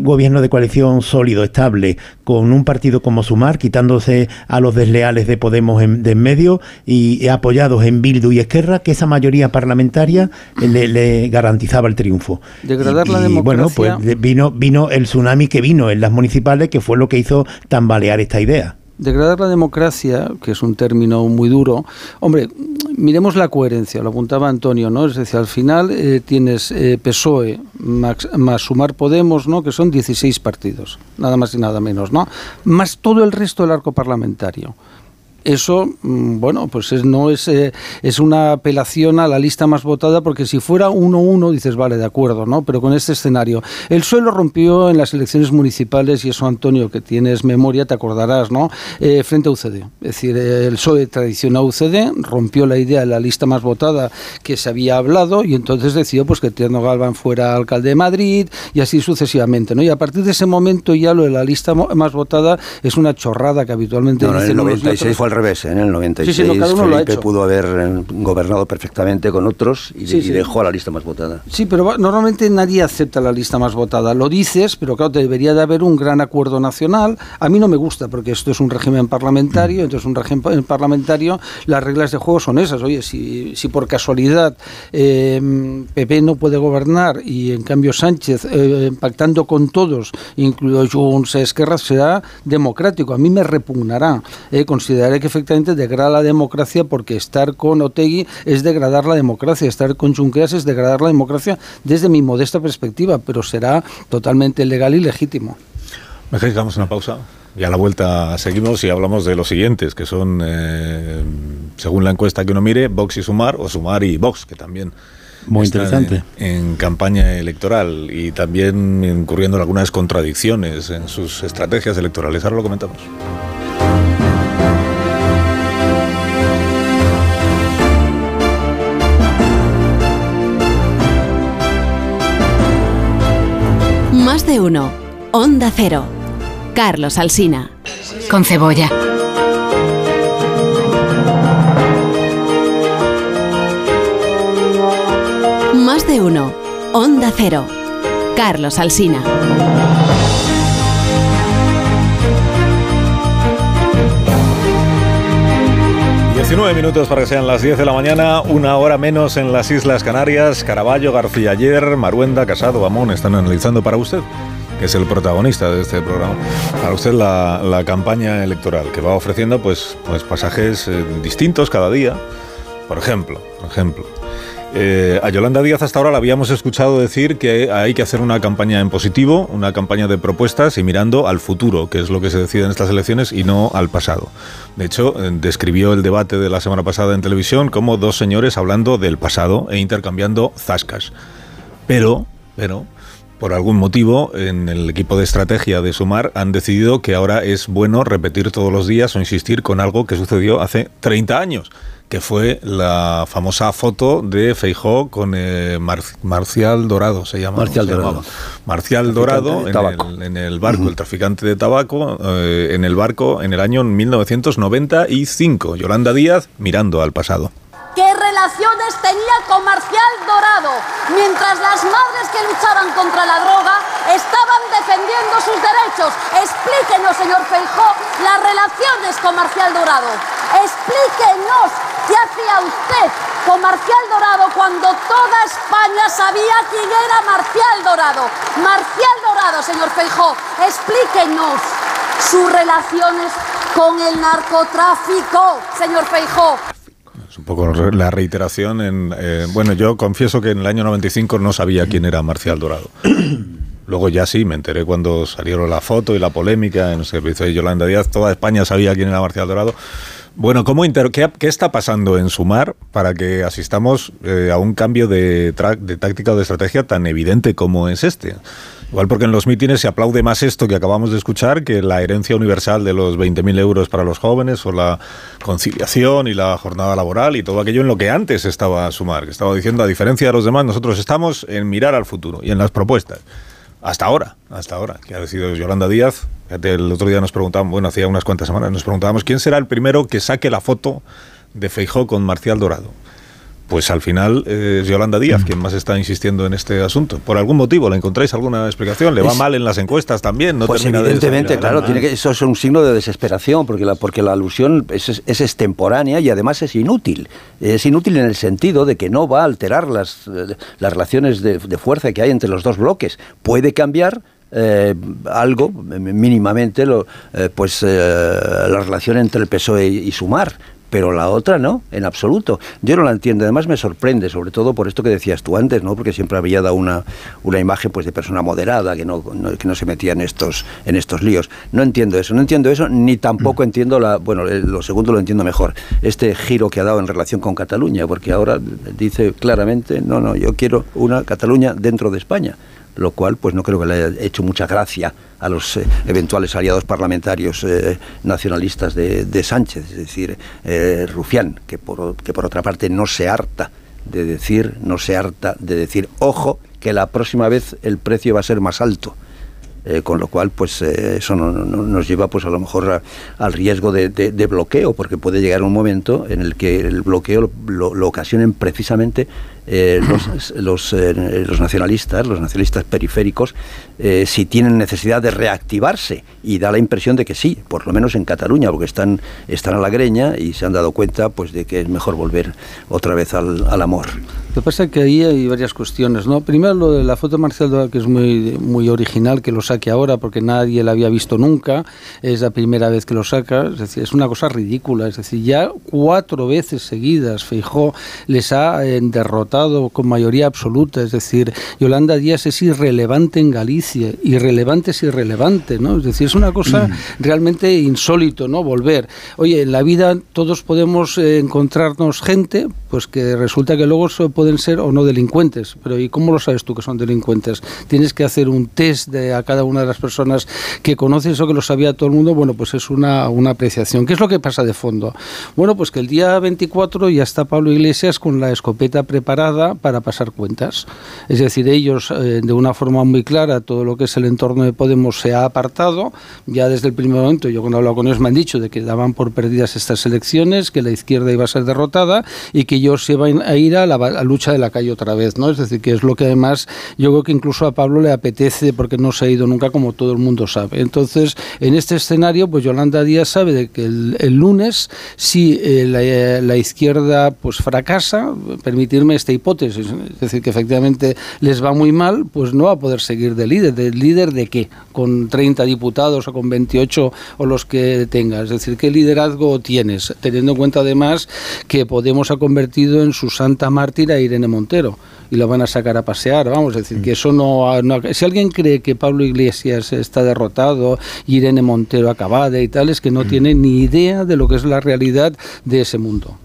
gobierno de coalición sólido, estable, con un partido como Sumar, quitándose a los desleales de Podemos en, de en medio y, apoyados en Bildu y Esquerra, que esa mayoría parlamentaria eh, le, le garantizaba el triunfo. Degradar y, la y, bueno, pues vino, vino el tsunami que vino en las municipales, que fue lo que hizo tambalear esta idea. Degradar la democracia, que es un término muy duro, hombre, miremos la coherencia, lo apuntaba Antonio, ¿no? Es decir, al final eh, tienes eh, PSOE más, más Sumar Podemos, ¿no? Que son 16 partidos, nada más y nada menos, ¿no? Más todo el resto del arco parlamentario. Eso, mm, bueno, pues es, no es, eh, es una apelación a la lista más votada, porque si fuera 1-1, dices, vale, de acuerdo, ¿no? Pero con este escenario. El suelo rompió en las elecciones municipales, y eso, Antonio, que tienes memoria, te acordarás, ¿no? Eh, frente a UCD. Es decir, el PSOE traicionó a UCD, rompió la idea de la lista más votada que se había hablado, y entonces decidió pues, que Tierno Galván fuera alcalde de Madrid, y así sucesivamente, ¿no? Y a partir de ese momento ya lo de la lista más votada es una chorrada que habitualmente No, no, en el dicen y 96 otros. Al revés, ¿eh? en el 96 Sí, sí, no, Felipe pudo haber eh, gobernado perfectamente con otros y, Sí, y sí. dejó a la lista más votada. Sí, pero normalmente nadie acepta la lista más votada. Lo dices, pero claro, debería de haber un gran acuerdo nacional. A mí no me gusta porque esto es un régimen parlamentario, entonces un régimen pa- parlamentario, las reglas de juego son esas. Oye, si, si por casualidad eh, PP no puede gobernar y en cambio Sánchez eh, pactando con todos, incluido Junts, Esquerra, será democrático. A mí me repugnará. Eh, consideraré que efectivamente degrada la democracia porque estar con Otegui es degradar la democracia, estar con Junqueras es degradar la democracia desde mi modesta perspectiva, pero será totalmente legal y legítimo. ¿Me dejáis que hagamos una pausa? Y a la vuelta seguimos y hablamos de los siguientes, que son, eh, según la encuesta que uno mire, Vox y Sumar, o Sumar y Vox, que también Muy interesante. En, en campaña electoral y también incurriendo en algunas contradicciones en sus estrategias electorales. Ahora lo comentamos. Más de uno. Onda Cero. Carlos Alsina. Con cebolla. Más de uno. Onda Cero. Carlos Alsina. 19 minutos para que sean las 10 de la mañana, una hora menos en las Islas Canarias. Caraballo, García Ayer, Maruenda, Casado, Amón están analizando para usted, que es el protagonista de este programa, para usted la, campaña electoral que va ofreciendo pues, pues pasajes eh, distintos cada día. Por ejemplo, por ejemplo, eh, a Yolanda Díaz hasta ahora la habíamos escuchado decir que hay que hacer una campaña en positivo, una campaña de propuestas y mirando al futuro, que es lo que se decide en estas elecciones, y no al pasado. De hecho, eh, describió el debate de la semana pasada en televisión como dos señores hablando del pasado e intercambiando zascas. Pero, pero, por algún motivo, en el equipo de estrategia de Sumar han decidido que ahora es bueno repetir todos los días o insistir con algo que sucedió hace 30 años, que fue la famosa foto de Feijó con eh, Mar- Marcial Dorado, se llama. Marcial Dorado. Marcial Dorado el, en el barco, el traficante de tabaco, eh, en el barco en el año 1995. Yolanda Díaz mirando al pasado. ¿Qué relaciones tenía con Marcial Dorado, mientras las madres que luchaban contra la droga estaban defendiendo sus derechos. Explíquenos, señor Feijó, las relaciones con Marcial Dorado. Explíquenos qué hacía usted con Marcial Dorado cuando toda España sabía quién era Marcial Dorado. Marcial Dorado, señor Feijó, explíquenos sus relaciones con el narcotráfico, señor Feijó. Un poco la reiteración. En, eh, bueno, yo confieso que en el año 95 no sabía quién era Marcial Dorado. [clears throat] Luego ya sí, me enteré cuando salieron la foto y la polémica en el servicio de Yolanda Díaz. Toda España sabía quién era Marcial Dorado. Bueno, ¿cómo qué, qué, está pasando en Sumar para que asistamos eh, a un cambio de, de táctica o de estrategia tan evidente como es este? Igual porque en los mítines se aplaude más esto que acabamos de escuchar que la herencia universal de los 20.000 euros para los jóvenes o la conciliación y la jornada laboral y todo aquello en lo que antes estaba Sumar, que estaba diciendo, a diferencia de los demás, nosotros estamos en mirar al futuro y en las propuestas. Hasta ahora, hasta ahora, que ha decidido Yolanda Díaz. El otro día nos preguntábamos, bueno, hacía unas cuantas semanas, nos preguntábamos quién será el primero que saque la foto de Feijó con Marcial Dorado. Pues al final es Yolanda Díaz quien más está insistiendo en este asunto. ¿Por algún motivo? ¿Le encontráis alguna explicación? ¿Le va mal en las encuestas también? ¿No pues evidentemente, claro, tiene que, eso es un signo de desesperación, porque la, porque la alusión es, es, extemporánea y además es inútil. Es inútil en el sentido de que no va a alterar las, las relaciones de, fuerza que hay entre los dos bloques. Puede cambiar eh, algo, mínimamente, lo, eh, pues eh, la relación entre el PSOE y Sumar, pero la otra no, en absoluto. Yo no la entiendo, además me sorprende, sobre todo por esto que decías tú antes, ¿no? Porque siempre había dado una, una imagen pues de persona moderada, que no, que no se metía en estos, en estos líos. No entiendo eso, no entiendo eso, ni tampoco mm. entiendo la, bueno, lo segundo lo entiendo mejor, este giro que ha dado en relación con Cataluña, porque ahora dice claramente, no, no, yo quiero una Cataluña dentro de España lo cual pues no creo que le haya hecho mucha gracia a los eh, eventuales aliados parlamentarios eh, nacionalistas de, Sánchez, es decir, eh, Rufián, que por, que por otra parte no se harta de decir, no se harta de decir, ojo, que la próxima vez el precio va a ser más alto. Con lo cual pues eso no, nos lleva pues a lo mejor al riesgo de, bloqueo porque puede llegar un momento en el que el bloqueo lo ocasionen precisamente eh, [clears throat] los, eh, los, nacionalistas, los nacionalistas periféricos, eh, si tienen necesidad de reactivarse. Y da la impresión de que sí, por lo menos en Cataluña, porque están, están a la greña y se han dado cuenta pues, de que es mejor volver otra vez al, al amor. Lo que pasa es que ahí hay varias cuestiones. ¿no? Primero, lo de la foto de Marcial Doral, que es muy, muy original, que lo saque ahora porque nadie la había visto nunca, es la primera vez que lo saca, es decir, es una cosa ridícula. Es decir, ya cuatro veces seguidas Feijó les ha derrotado con mayoría absoluta, es decir, Yolanda Díaz es irrelevante en Galicia, irrelevante es irrelevante, ¿no? Es decir, es una cosa mm. realmente insólito, ¿no? Volver. Oye, en la vida todos podemos eh, encontrarnos gente, pues que resulta que luego pueden ser o no delincuentes, pero ¿y cómo lo sabes tú que son delincuentes? Tienes que hacer un test de a cada una de las personas que conoces o que lo sabía todo el mundo, bueno, pues es una, una apreciación. ¿Qué es lo que pasa de fondo? Bueno, pues que el día 24 ya está Pablo Iglesias con la escopeta preparada para pasar cuentas. Es decir, ellos eh, de una forma muy clara, todo lo que es el entorno de Podemos se ha apartado. Ya desde el primer momento, yo cuando he hablado con ellos me han dicho de que daban por perdidas estas elecciones, que la izquierda iba a ser derrotada y que ellos iban a ir a la, lucha de la calle otra vez. ¿no? Es decir, que es lo que además yo creo que incluso a Pablo le apetece porque no se ha ido nunca como todo el mundo sabe. Entonces, en este escenario, pues Yolanda Díaz sabe de que el, lunes, si eh, la, la, izquierda pues fracasa, permitirme este hipótesis, es decir, que efectivamente les va muy mal, pues no va a poder seguir de líder. ¿De líder de qué? ¿Con 30 diputados o con 28 o los que tengas? Es decir, ¿qué liderazgo tienes? Teniendo en cuenta además que Podemos ha en su santa mártir a Irene Montero y la van a sacar a pasear, vamos, es decir, que eso no, Si alguien cree que Pablo Iglesias está derrotado, Irene Montero acabada y tal, es que no tiene ni idea de lo que es la realidad de ese mundo.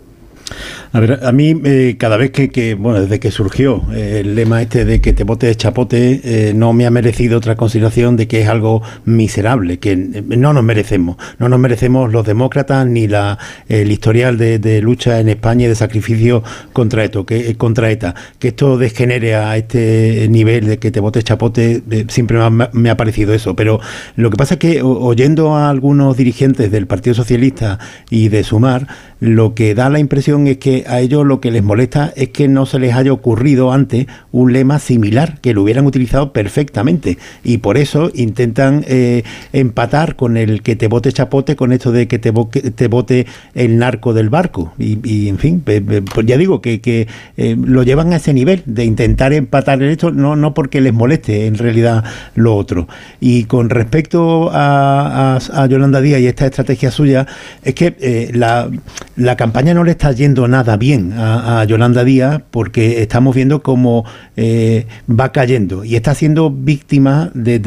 A ver, a mí eh, cada vez que, bueno, desde que surgió eh, el lema este de que te bote chapote, eh, no me ha merecido otra consideración de que es algo miserable, que no nos merecemos, no nos merecemos los demócratas ni la, el historial de, lucha en España y de sacrificio contra esto, que contra ETA, que esto desgenere a este nivel de que te bote chapote, siempre me ha, parecido eso, pero lo que pasa es que oyendo a algunos dirigentes del Partido Socialista y de Sumar, lo que da la impresión es que a ellos lo que les molesta es que no se les haya ocurrido antes un lema similar, que lo hubieran utilizado perfectamente. Y por eso intentan eh, empatar con el que te vote chapote, con esto de que te, te vote el narco del barco. Y, en fin, pues ya digo que, que eh, lo llevan a ese nivel de intentar empatar esto, no, no porque les moleste en realidad lo otro. Y con respecto a, a, Yolanda Díaz y esta estrategia suya, es que eh, la, la, campaña no le está yendo nada bien a, Yolanda Díaz porque estamos viendo cómo eh, va cayendo y está siendo víctima de,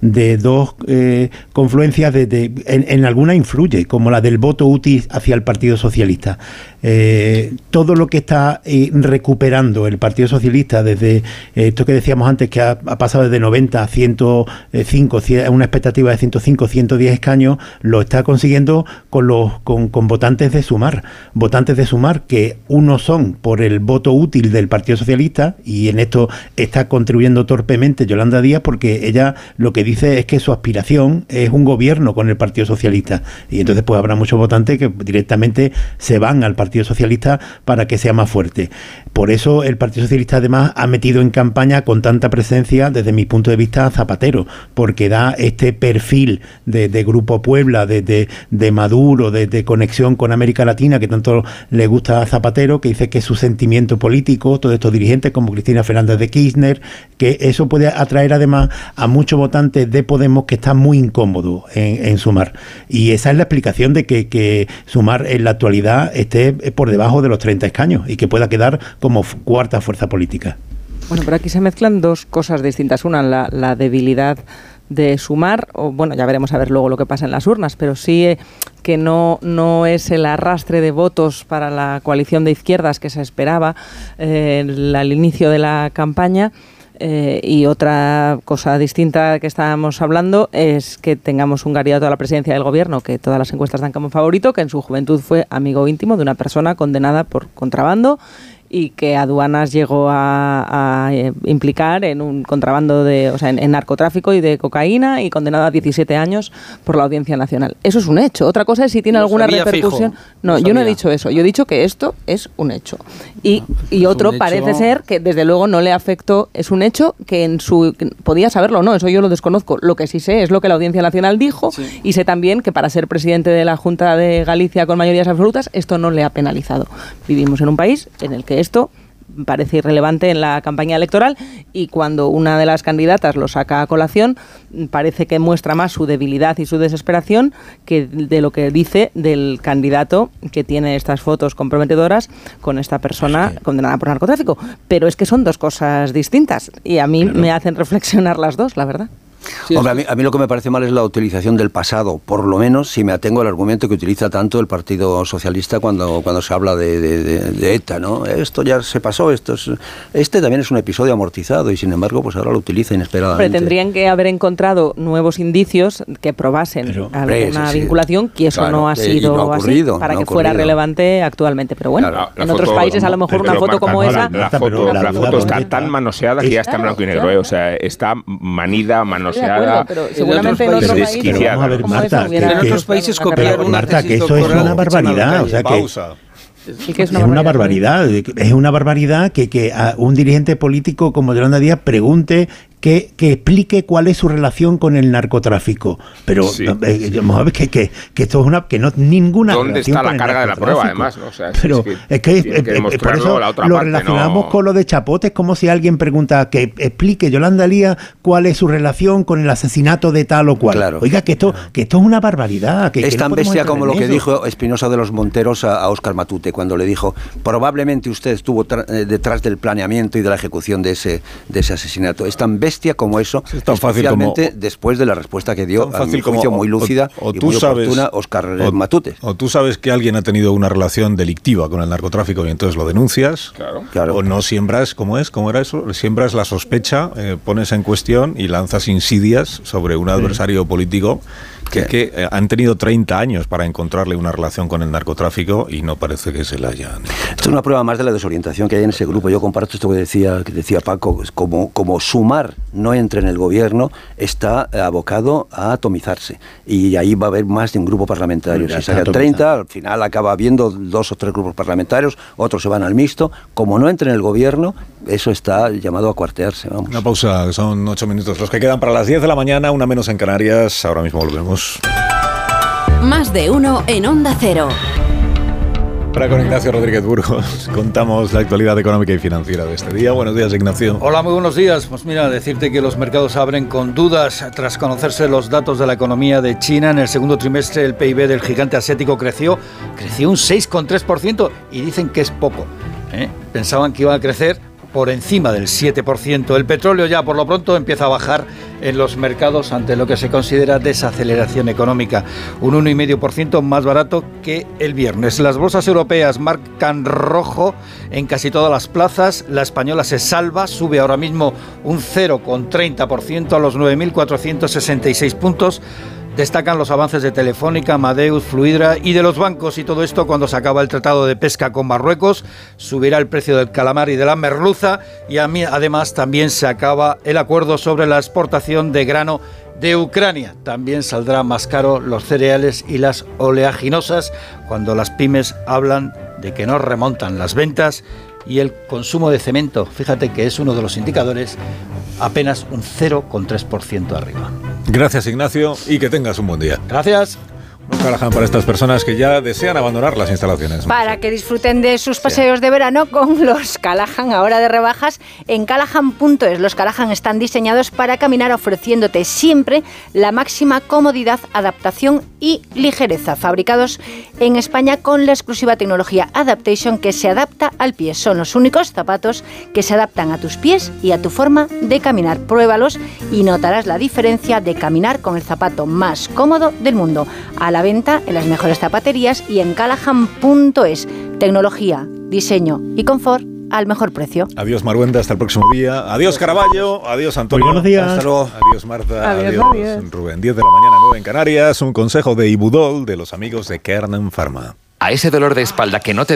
de, dos eh, confluencias, de, en, en alguna influye, como la del voto útil hacia el Partido Socialista. Eh, todo lo que está eh, recuperando el Partido Socialista desde eh, esto que decíamos antes, que ha, pasado desde 90 a 105, una expectativa de 105, 110 escaños, lo está consiguiendo con, los, con, votantes de Sumar. Votantes de Sumar que unos son por el voto útil del Partido Socialista y en esto está contribuyendo torpemente Yolanda Díaz porque ella lo que dice es que su aspiración es un gobierno con el Partido Socialista. Y entonces pues habrá muchos votantes que directamente se van al Partido Partido Socialista para que sea más fuerte. Por eso el Partido Socialista además ha metido en campaña con tanta presencia, desde mi punto de vista, Zapatero, porque da este perfil de, Grupo Puebla, de, de, Maduro, de, conexión con América Latina, que tanto le gusta a Zapatero, que dice que su sentimiento político, todos estos dirigentes como Cristina Fernández de Kirchner, que eso puede atraer además a muchos votantes de Podemos que están muy incómodos en, Sumar. Y esa es la explicación de que, que Sumar en la actualidad esté por debajo de los 30 escaños y que pueda quedar como cuarta fuerza política. Bueno, pero aquí se mezclan dos cosas distintas. Una, la, debilidad de sumar, o bueno, ya veremos a ver luego lo que pasa en las urnas, pero sí eh, que no, no es el arrastre de votos para la coalición de izquierdas que se esperaba eh, al inicio de la campaña. Eh, y otra cosa distinta que estábamos hablando es que tengamos un candidato a la presidencia del gobierno que todas las encuestas dan como favorito, que en su juventud fue amigo íntimo de una persona condenada por contrabando y que aduanas llegó a, eh, implicar en un contrabando de, o sea, en, narcotráfico y de cocaína y condenado a 17 años por la Audiencia Nacional. Eso es un hecho. Otra cosa es si tiene alguna repercusión. No, yo no he dicho eso. Yo he dicho que esto es un hecho. Y, y otro parece ser que desde luego no le afectó. Es un hecho que en su podía saberlo, no. Eso yo lo desconozco. Lo que sí sé es lo que la Audiencia Nacional dijo y sé también que para ser presidente de la Junta de Galicia con mayorías absolutas esto no le ha penalizado. Vivimos en un país en el que esto parece irrelevante en la campaña electoral y cuando una de las candidatas lo saca a colación parece que muestra más su debilidad y su desesperación que de lo que dice del candidato que tiene estas fotos comprometedoras con esta persona condenada por narcotráfico. Pero es que son dos cosas distintas y a mí me hacen reflexionar las dos, la verdad a, mí, lo que me parece mal es la utilización del pasado, por lo menos si me atengo al argumento que utiliza tanto el Partido Socialista cuando, cuando se habla de, ETA, ¿no? Esto ya se pasó, esto es, este también es un episodio amortizado y sin embargo pues ahora lo utiliza inesperadamente. Pero tendrían que haber encontrado nuevos indicios que probasen alguna vinculación, que eso no ha sido así, para que fuera relevante actualmente. Pero bueno, en otros países a lo mejor una foto como esa... La, foto, está tan manoseada que ya está en blanco y negro, ¿eh? o sea, está manida, manoseada pero seguramente en otros países, vamos a ver, Marta, que, en otros países copiaron Marta, que eso es una barbaridad, o sea que es una, barbaridad, es una barbaridad que, que a un dirigente político como Yolanda Díaz pregunte que, explique cuál es su relación con el narcotráfico. Pero eh, vamos a ver que, que, esto es una que no ninguna ¿Dónde está la carga de la prueba además? Pero es que, eh, eh, por eso lo relacionamos con lo de Chapote, es como si alguien pregunta que explique Yolanda Lía cuál es su relación con el asesinato de tal o cual. Oiga, que esto, que esto es una barbaridad. Que, es tan bestia como lo que dijo Espinosa de los Monteros a, Oscar Matute cuando le dijo probablemente usted estuvo detrás del planeamiento y de la ejecución de ese, de ese asesinato. Es tan bestia como eso, es tan fácil como, después de la respuesta que dio a mi juicio muy lúcida o, y tú muy sabes, oportuna Oscar Matute. O tú sabes que alguien ha tenido una relación delictiva con el narcotráfico y entonces lo denuncias, claro. o no siembras, ¿cómo es? ¿Cómo era eso? Siembras la sospecha, eh, pones en cuestión y lanzas insidias sobre un adversario político Que, que, eh, han tenido 30 años para encontrarle una relación con el narcotráfico y no parece que se la hayan. Esto es una prueba más de la desorientación que hay en ese grupo. Yo comparto esto que decía, que decía Paco, como, como sumar no entre en el gobierno, está abocado a atomizarse. Y ahí va a haber más de un grupo parlamentario. Si sacan atomizado. 30, al final acaba habiendo dos o tres grupos parlamentarios, otros se van al mixto. Como no entre en el gobierno, eso está llamado a cuartearse. Vamos. Una pausa, son 8 minutos. Los que quedan para las 10 de la mañana, una menos en Canarias. Ahora mismo volvemos. Más de uno en Onda Cero. Ahora con Ignacio Rodríguez Burgos [laughs] contamos la actualidad económica y financiera de este día. Buenos días, Ignacio. Hola, muy buenos días. Pues mira, decirte que los mercados abren con dudas tras conocerse los datos de la economía de China. En el segundo trimestre el PIB del gigante asiático creció, creció un 6,3% y dicen que es poco. ¿eh? Pensaban que iba a crecer por encima del 7%. El petróleo ya por lo pronto empieza a bajar en los mercados ante lo que se considera desaceleración económica. Un 1,5% más barato que el viernes. Las bolsas europeas marcan rojo en casi todas las plazas. La española se salva, sube ahora mismo un 0,30% a los 9.466 puntos. Destacan los avances de Telefónica, Amadeus, Fluidra y de los bancos y todo esto cuando se acaba el tratado de pesca con Marruecos, subirá el precio del calamar y de la merluza y además también se acaba el acuerdo sobre la exportación de grano de Ucrania. También saldrá más caro los cereales y las oleaginosas cuando las pymes hablan de que no remontan las ventas y el consumo de cemento, fíjate que es uno de los indicadores, apenas un 0,3% arriba. Gracias, Ignacio, y que tengas un buen día. Gracias. Callahan para estas personas que ya desean abandonar las instalaciones. Para que disfruten de sus paseos de verano con [laughs] los Callahan ahora de rebajas en callahan.es. Los Callahan están diseñados para caminar ofreciéndote siempre la máxima comodidad, adaptación y ligereza. Fabricados en España con la exclusiva tecnología Adaptation que se adapta al pie. Son los únicos zapatos que se adaptan a tus pies y a tu forma de caminar. Pruébalos y notarás la diferencia de caminar con el zapato más cómodo del mundo. A la venta en las mejores zapaterías y en callahan.es. Tecnología, diseño y confort al mejor precio. Adiós, Maruenda, hasta el próximo día. Adiós, Caraballo. Adiós, Antonio. Muy buenos días. Hasta luego. Adiós, Marta. Adiós, adiós. Rubén. 10 de la mañana, 9 en Canarias. Un consejo de Ibudol de los amigos de Kernan Pharma. A ese dolor de espalda que no te